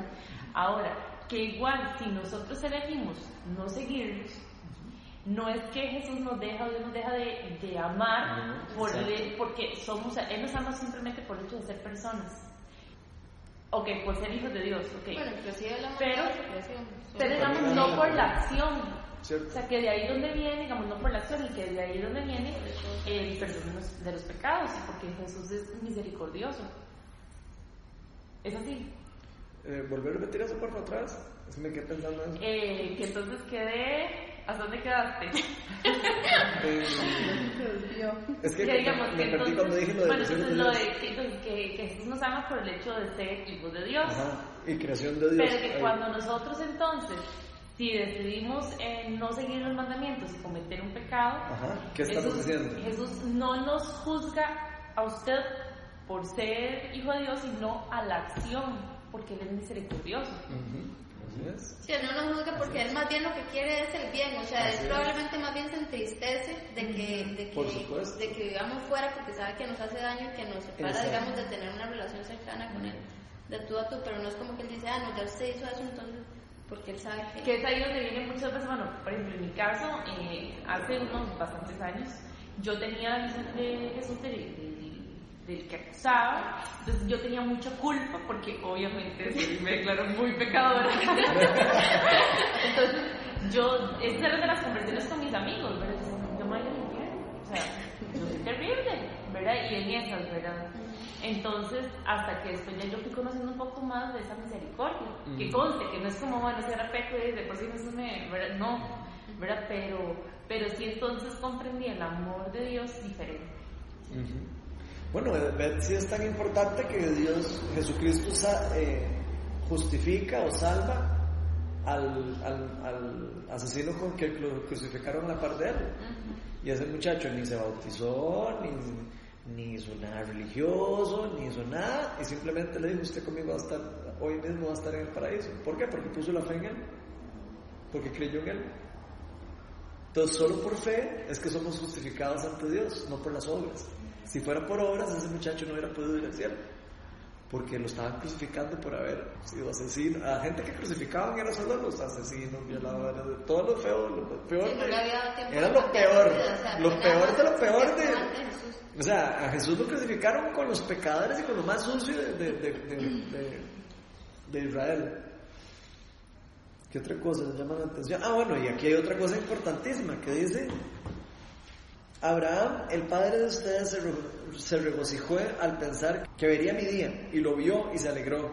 Speaker 2: Ahora, que igual, si nosotros elegimos no seguirlos, no es que Jesús nos deja o Dios nos deja de, de amar
Speaker 1: No,
Speaker 2: por porque somos, Él nos ama simplemente por el hecho de ser personas. Ok, por ser hijos de Dios, ok.
Speaker 3: Bueno,
Speaker 2: Pero-. Pero digamos, no por
Speaker 1: la-
Speaker 2: la acción.
Speaker 1: ¿Cierto?
Speaker 2: O sea, que de ahí donde viene, digamos, no por la acción, y que de ahí donde viene el perdón de los, de los pecados, porque Jesús es misericordioso. Es así.
Speaker 1: Eh, ¿Volver a repetir eso por vez? Es que me quedé pensando en eso.
Speaker 2: Eh, que entonces quedé. ¿Hasta dónde quedaste?
Speaker 1: Eh, es que,
Speaker 2: que digamos
Speaker 1: me
Speaker 2: que
Speaker 1: perdí cuando
Speaker 2: entonces,
Speaker 1: dije lo de
Speaker 2: bueno, entonces
Speaker 1: de
Speaker 2: lo de que, entonces, que, que Jesús nos ama por el hecho de ser hijos de Dios.
Speaker 1: Ajá, y creación de Dios.
Speaker 2: Pero que
Speaker 1: Ahí.
Speaker 2: cuando nosotros entonces, si decidimos eh, no seguir los mandamientos y cometer un pecado,
Speaker 1: Ajá, ¿qué estamos
Speaker 2: Jesús,
Speaker 1: diciendo?
Speaker 2: Jesús no nos juzga a usted por ser hijo de Dios, sino a la acción, porque Él es misericordioso.
Speaker 1: Ujú, Así es.
Speaker 3: Sí, no nos juzga porque él más bien lo que quiere es el bien, o sea,
Speaker 1: Así
Speaker 3: él
Speaker 1: es.
Speaker 3: probablemente más bien se entristece de que, de que, de que vivamos fuera porque sabe que nos hace daño y que nos separa,
Speaker 1: Exacto.
Speaker 3: digamos, de tener una relación cercana con él, de tú a tú, pero no es como que él dice, ah, no, ya usted hizo eso, entonces, porque él sabe que...
Speaker 2: Que es ahí donde viene muchas veces, bueno, por ejemplo, en mi caso, eh, hace unos bastantes años, yo tenía la visión de Jesús de- de- del que acusaba, entonces yo tenía mucha culpa porque obviamente sí, me declaro muy pecadora. entonces yo, esas eran de las conversaciones con mis amigos, ¿verdad? Yo me voy infierno, o sea, yo soy terrible, ¿verdad? Y en esas, ¿verdad? Entonces, hasta que después ya yo fui conociendo un poco más de esa misericordia, que
Speaker 1: Mm.
Speaker 2: conste, que no es como, bueno, si era peco y de por sí Jesús me, ¿verdad? No, ¿verdad? Pero, pero sí entonces comprendí el amor de Dios diferente. O
Speaker 1: Bueno, si es tan importante que Dios, Jesucristo eh, justifica o salva al, al- al asesino con que lo crucificaron a la par de él. Y ese muchacho ni se bautizó, ni, ni hizo nada religioso, ni hizo nada, y simplemente le dijo, usted conmigo va a estar, hoy mismo va a estar en el paraíso. ¿Por qué? Porque puso la fe en él, porque creyó en él. Entonces, solo por fe es que somos justificados ante Dios, no por las obras. Si fuera por obras, ese muchacho no hubiera podido ir al cielo. Porque lo estaban crucificando por haber sido asesino. A gente que crucificaban eran solo los asesinos, violadores, todo lo feo, lo peor.
Speaker 3: Sí, no
Speaker 1: de- era
Speaker 3: de
Speaker 1: lo peor,
Speaker 3: de vida, o sea,
Speaker 1: lo peor de lo peor de... O sea, a Jesús lo crucificaron con los pecadores y con lo más sucio de, de, de, de- de- de Israel. ¿Qué otra cosa les llama la atención? Ah, bueno, y aquí hay otra cosa importantísima que dice, Abraham, el padre de ustedes, se, re- se regocijó al pensar que vería mi día, y lo vio y se alegró.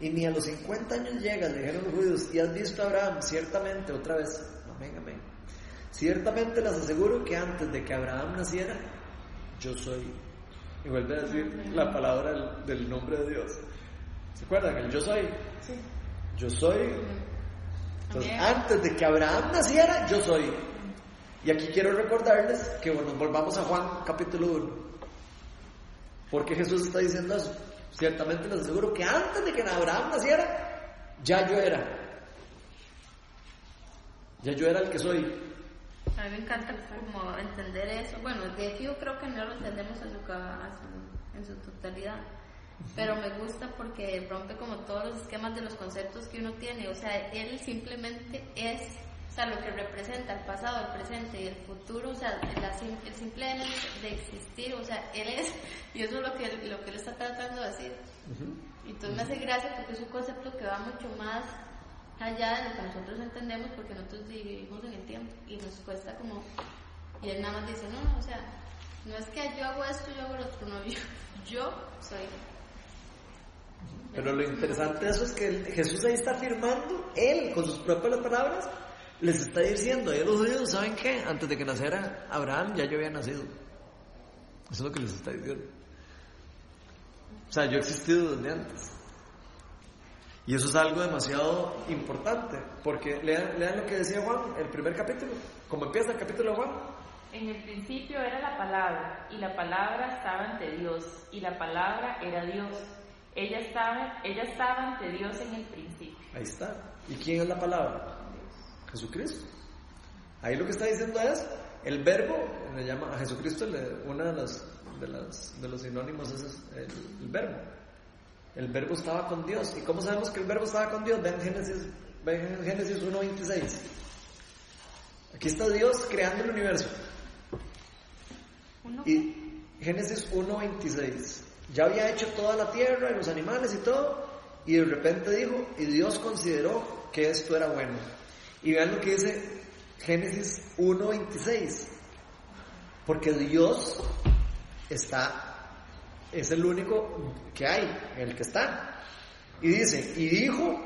Speaker 1: Y ni a los 50 años llega, le dijeron los judíos, y has visto a Abraham, ciertamente, otra vez, amén, amén. Ciertamente les aseguro que antes de que Abraham naciera, yo soy. Y vuelve a decir la palabra del, del nombre de Dios. ¿Se acuerdan? El yo soy. Yo soy. Entonces,
Speaker 2: Amén.
Speaker 1: antes de que Abraham naciera, yo soy. Y aquí quiero recordarles que bueno, volvamos a Juan capítulo 1. Porque Jesús está diciendo eso. Ciertamente les aseguro que antes de que Abraham naciera, ya yo era. Ya yo era el que soy.
Speaker 3: A mí me encanta entender eso. Bueno, de hecho yo creo que no lo entendemos en su, totalidad. Pero me gusta porque rompe como todos los esquemas de los conceptos que uno tiene. O sea, él simplemente es, sea, lo que representa el pasado, el presente y el futuro. O sea, la el simple de existir. O sea, él es, y eso es lo que, lo que él está tratando de decir. Y entonces me hace gracia porque es un concepto que va mucho más allá de lo que nosotros entendemos porque nosotros vivimos en el tiempo y nos cuesta como... Y él nada más dice, no, no, o sea, no es que yo hago esto, yo hago lo otro, no, yo, yo soy...
Speaker 1: Pero lo interesante de eso es que Jesús ahí está afirmando, él con sus propias palabras, les está diciendo, a los judíos, ¿saben qué? Antes de que naciera Abraham, ya yo había nacido. Eso es lo que les está diciendo. O sea, yo he existido desde antes. Y eso es algo demasiado importante, porque lean, lean lo que decía Juan, el primer capítulo, como empieza el capítulo de Juan.
Speaker 2: En el principio era la palabra, y la palabra estaba ante Dios, y la palabra era Dios. Ella estaba, ella estaba ante Dios en el principio.
Speaker 1: Ahí está. ¿Y quién es la palabra? Jesucristo. Ahí lo que está diciendo es, el verbo, le llama a Jesucristo, una de las, de las de los sinónimos es el, el verbo. El verbo estaba con Dios. ¿Y cómo sabemos que el verbo estaba con Dios? Vean Génesis, vean Génesis 1.26. Aquí está Dios creando el universo.
Speaker 2: Uno
Speaker 1: Y Génesis 1.26. Ya había hecho toda la tierra y los animales y todo. Y de repente dijo, y Dios consideró que esto era bueno. Y vean lo que dice Génesis 1.26. Porque Dios está, es el único que hay, el que está. Y dice, y dijo,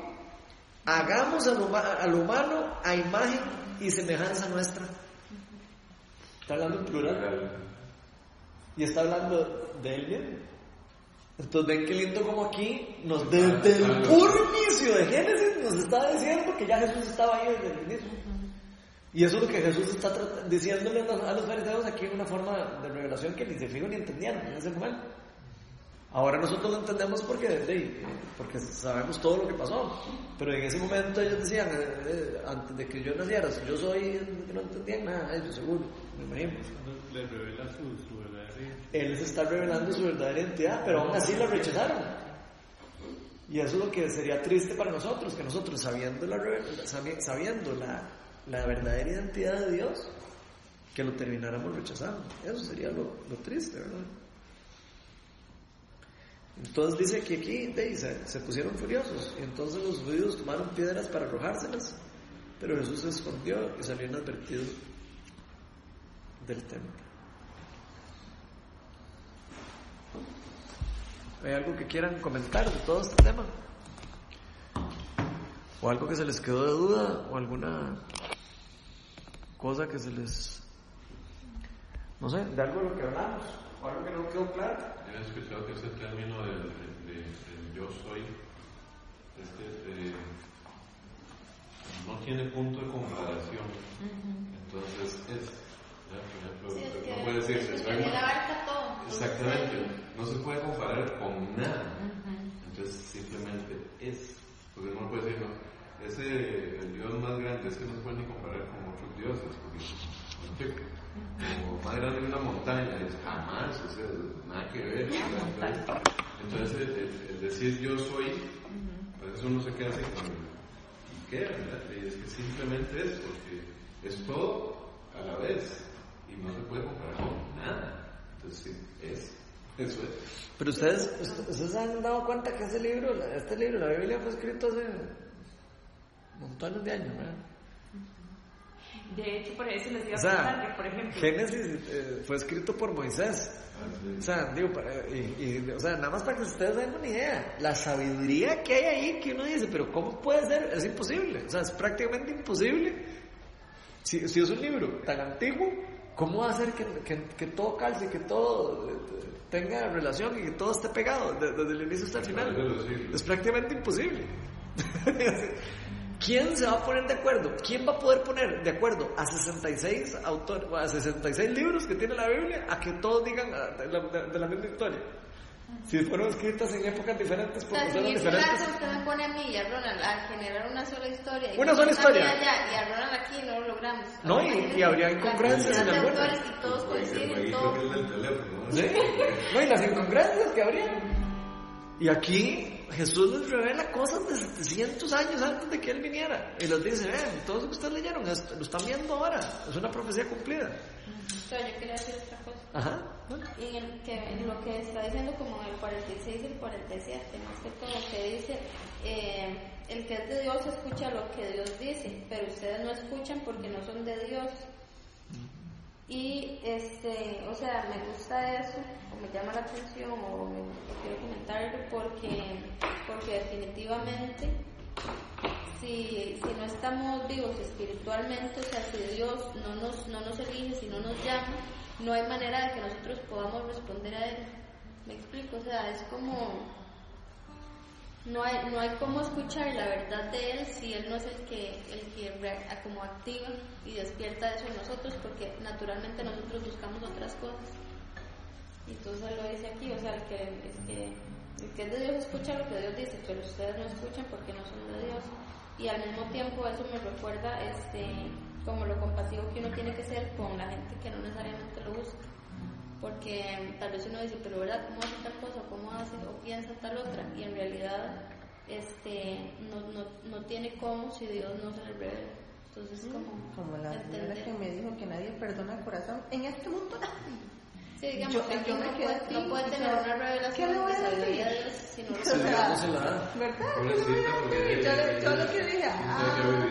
Speaker 1: hagamos al, huma- al humano a imagen y semejanza nuestra. Está hablando en plural. Y está hablando de él mismo. Entonces ven qué lindo como aquí, nos, desde el puro inicio de Génesis nos está diciendo que ya Jesús estaba ahí desde el inicio. Y eso es lo que Jesús está diciéndole a los, fariseos aquí en una forma de revelación que ni se fijo ni entendían en ese momento. Ahora nosotros lo entendemos porque, de- porque sabemos todo lo que pasó. Pero en ese momento ellos decían, eh, eh, antes de que yo naciera, si yo soy, que no entendían nada, ellos seguro, me imagino.
Speaker 5: Revela su.
Speaker 1: Él les está revelando su verdadera identidad, pero aún así la rechazaron. Y eso es lo que sería triste para nosotros, que nosotros sabiendo la, sabiendo la, la verdadera identidad de Dios, que lo termináramos rechazando. Eso sería lo, lo triste, ¿verdad? Entonces dice que aquí se pusieron furiosos, y entonces los judíos tomaron piedras para arrojárselas, pero Jesús se escondió y salió inadvertido del templo. ¿Hay algo que quieran comentar de todo este tema? ¿O algo que se les quedó de duda? ¿O alguna cosa que se les... No sé, de algo de lo que hablamos? o algo que no quedó claro.
Speaker 4: Yo he escuchado que ese término del, del- del- del yo soy este, eh, no tiene punto de comparación. Entonces es, ya, por ejemplo,
Speaker 3: Sí, es que,
Speaker 4: no puede decirse, soy
Speaker 3: abarca todo.
Speaker 4: Exactamente, no se puede comparar con nada. Entonces simplemente es, porque no puede decir, no, ese, el Dios más grande es que no se puede ni comparar con otros dioses, porque. Como más grande que una montaña, es jamás, o sea, nada que ver. Entonces, entonces el, el- el decir yo soy, a veces uno se queda así como, ¿y qué? verdad? Y es que simplemente es, porque es todo a la vez, y no se puede comparar con nada. Entonces sí, es, eso es.
Speaker 1: Pero ustedes, ustedes se han dado cuenta que ese libro, este libro, la Biblia fue escrito hace montones de años, ¿verdad?
Speaker 2: De hecho, por eso les iba
Speaker 1: O
Speaker 2: a
Speaker 1: sea,
Speaker 2: contar que, por ejemplo,
Speaker 1: Génesis eh, fue escrito por Moisés. O sea, digo, para- y, y, o sea, nada más para que ustedes den una idea, la sabiduría que hay ahí, que uno dice, pero ¿cómo puede ser? Es imposible, o sea, es prácticamente imposible. Si, si es un libro tan antiguo, ¿cómo va a hacer que, que- que todo calce, que todo tenga relación y que todo esté pegado de- desde el inicio hasta el final? Es prácticamente imposible. ¿Quién se va a poner de acuerdo? ¿Quién va a poder poner de acuerdo a 66 autores, a 66 libros que tiene la Biblia a que todos digan de la, de- de la misma historia? Si fueron escritas en épocas diferentes,
Speaker 3: O
Speaker 1: por
Speaker 3: sea, si en
Speaker 1: personas
Speaker 3: ese
Speaker 1: diferentes.
Speaker 3: caso usted me pone a mí y a Ronald a generar una sola historia. y
Speaker 1: Una sola historia.
Speaker 3: allá y a Ronald aquí no lo logramos.
Speaker 1: No, y- y habría incongruencias en algunas.
Speaker 3: Y todos coinciden,
Speaker 4: jueguito
Speaker 3: todo.
Speaker 4: que es del teléfono. ¿no?
Speaker 1: ¿Sí? No, y las incongruencias que habría. Y aquí Jesús les revela cosas de 700 años antes de que Él viniera. Y les dice, vean, todo eso que ustedes leyeron, lo están viendo ahora. Es una profecía cumplida.
Speaker 3: Yo quería decir otra cosa.
Speaker 1: Ajá.
Speaker 3: En el que, en lo que está diciendo como en el 46 y el 47, más que todo, que dice, eh, el que es de Dios escucha lo que Dios dice, pero ustedes no escuchan porque no son de Dios. Y, este, o sea, me gusta eso, o me llama la atención, o me, quiero comentarlo, porque, porque definitivamente, si, si no estamos vivos espiritualmente, o sea, si Dios no nos, no nos elige, si no nos llama, no hay manera de que nosotros podamos responder a Él. ¿Me explico? O sea, es como... No hay, no hay cómo escuchar la verdad de Él si Él no es el que, el que como activa y despierta eso en nosotros, porque naturalmente nosotros buscamos otras cosas. Y entonces lo dice aquí, o sea, el que, es que, el que es de Dios escucha lo que Dios dice, pero ustedes no escuchan porque no son de Dios. Y al mismo tiempo eso me recuerda este, como lo compasivo que uno tiene que ser con la gente que no necesariamente lo busca. Porque tal vez uno dice, pero ¿verdad? ¿Cómo hace tal cosa? ¿Cómo hace o piensa tal otra? Y en realidad este, no, no, no tiene cómo si Dios no se le revela. Entonces, como,
Speaker 6: Como la señora que me dijo que nadie perdona el corazón en este mundo.
Speaker 3: Sí, digamos,
Speaker 6: Yo-
Speaker 3: que
Speaker 6: yo me
Speaker 3: no, puede,
Speaker 6: así,
Speaker 3: no puede
Speaker 6: o
Speaker 3: tener
Speaker 6: sea,
Speaker 3: una
Speaker 6: ¿qué
Speaker 3: revelación
Speaker 6: le voy a
Speaker 3: sabiduría de
Speaker 6: decir?
Speaker 3: Dios si no
Speaker 1: se la da.
Speaker 6: ¿Verdad? Yo, yo lo que dije, ah,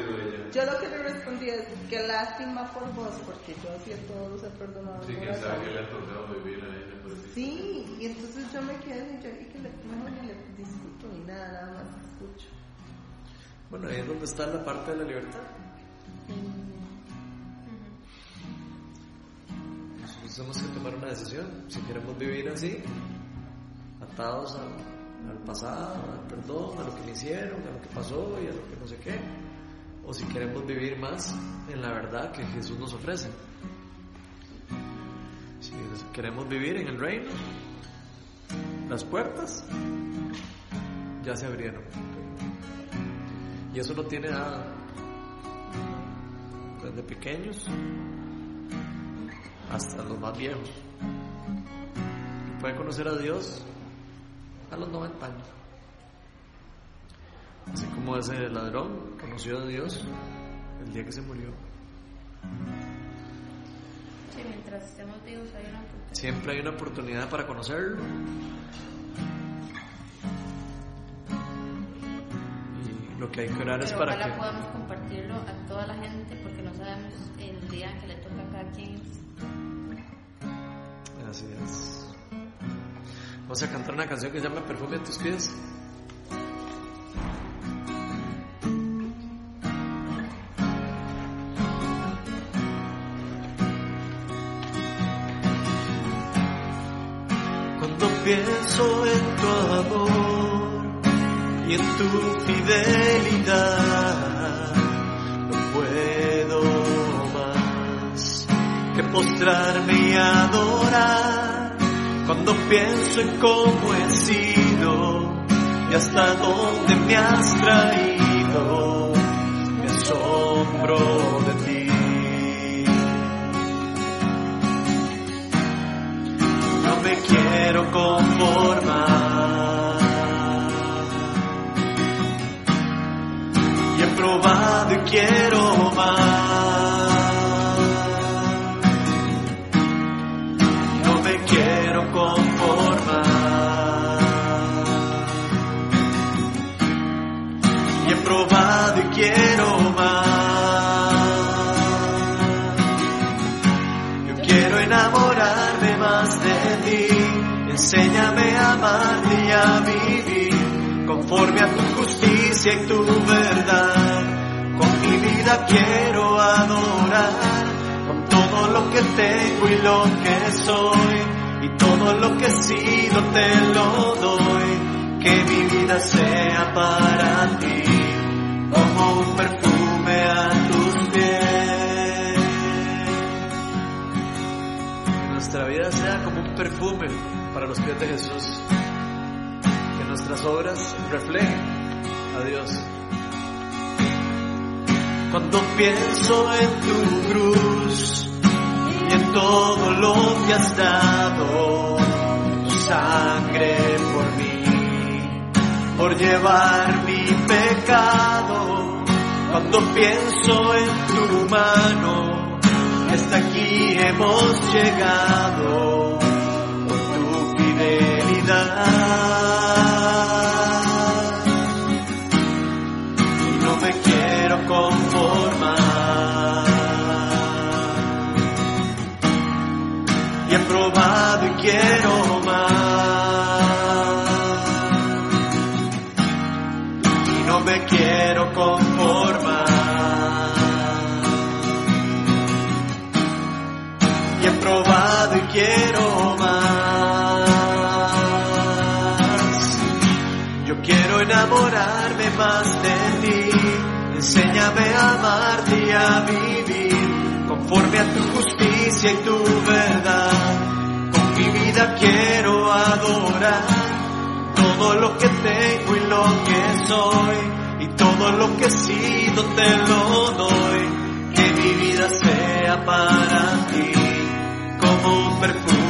Speaker 4: que
Speaker 6: yo lo que le respondí es que lástima por vos, porque yo sí a todos los he perdonado.
Speaker 4: Sí, quién sabe qué le ha tocado vivir a ella, pobrecita.
Speaker 6: Sí, y entonces yo me quedé y yo dije que le, mejor ni le discuto ni nada, nada más escucho.
Speaker 1: Bueno, ahí es donde está la parte de la libertad. Nosotros tenemos que tomar una decisión. Si queremos vivir así, atados a- al pasado, al perdón, a lo que me hicieron, a lo que pasó y a lo que no sé qué. O si queremos vivir más en la verdad que Jesús nos ofrece. Si queremos vivir en el reino, las puertas ya se abrieron. Y eso no tiene nada. Desde pequeños hasta los más viejos. Y puede conocer a Dios a los 90 años. Así como ese ladrón conoció a Dios el día que se murió.
Speaker 3: Sí, mientras estemos vivos hay una oportunidad.
Speaker 1: Siempre hay una oportunidad para conocerlo. Y lo que hay que orar es para
Speaker 3: ojalá
Speaker 1: que...
Speaker 3: podamos compartirlo a toda la gente porque no sabemos el día que le toca a cada quien.
Speaker 1: Así es. Vamos a cantar una canción que se llama Perfume a tus pies. En tu amor y en tu fidelidad, no puedo más que postrarme y adorar cuando pienso en cómo he sido y hasta dónde me has traído, me asombro de me quiero conformar. Y he probado y quiero más. No me quiero conformar. Y he probado y quiero más. Enséñame a amarte y a vivir conforme a tu justicia y tu verdad. Con mi vida quiero adorar, con todo lo que tengo y lo que soy, y todo lo que he sido te lo doy. Que mi vida sea para ti, como un perfume perfume para los pies de Jesús. Que nuestras obras reflejen a Dios. Cuando pienso en tu cruz y en todo lo que has dado, tu sangre por mí, por llevar mi pecado. Cuando pienso en tu mano, hasta aquí hemos llegado no me quiero conformar. Y he probado y quiero enamorarme más de ti. Enséñame a amarte y a vivir conforme a tu justicia y tu verdad. Con mi vida quiero adorar todo lo que tengo y lo que soy. Y todo lo que he sido te lo doy. Que mi vida sea para ti como un perfume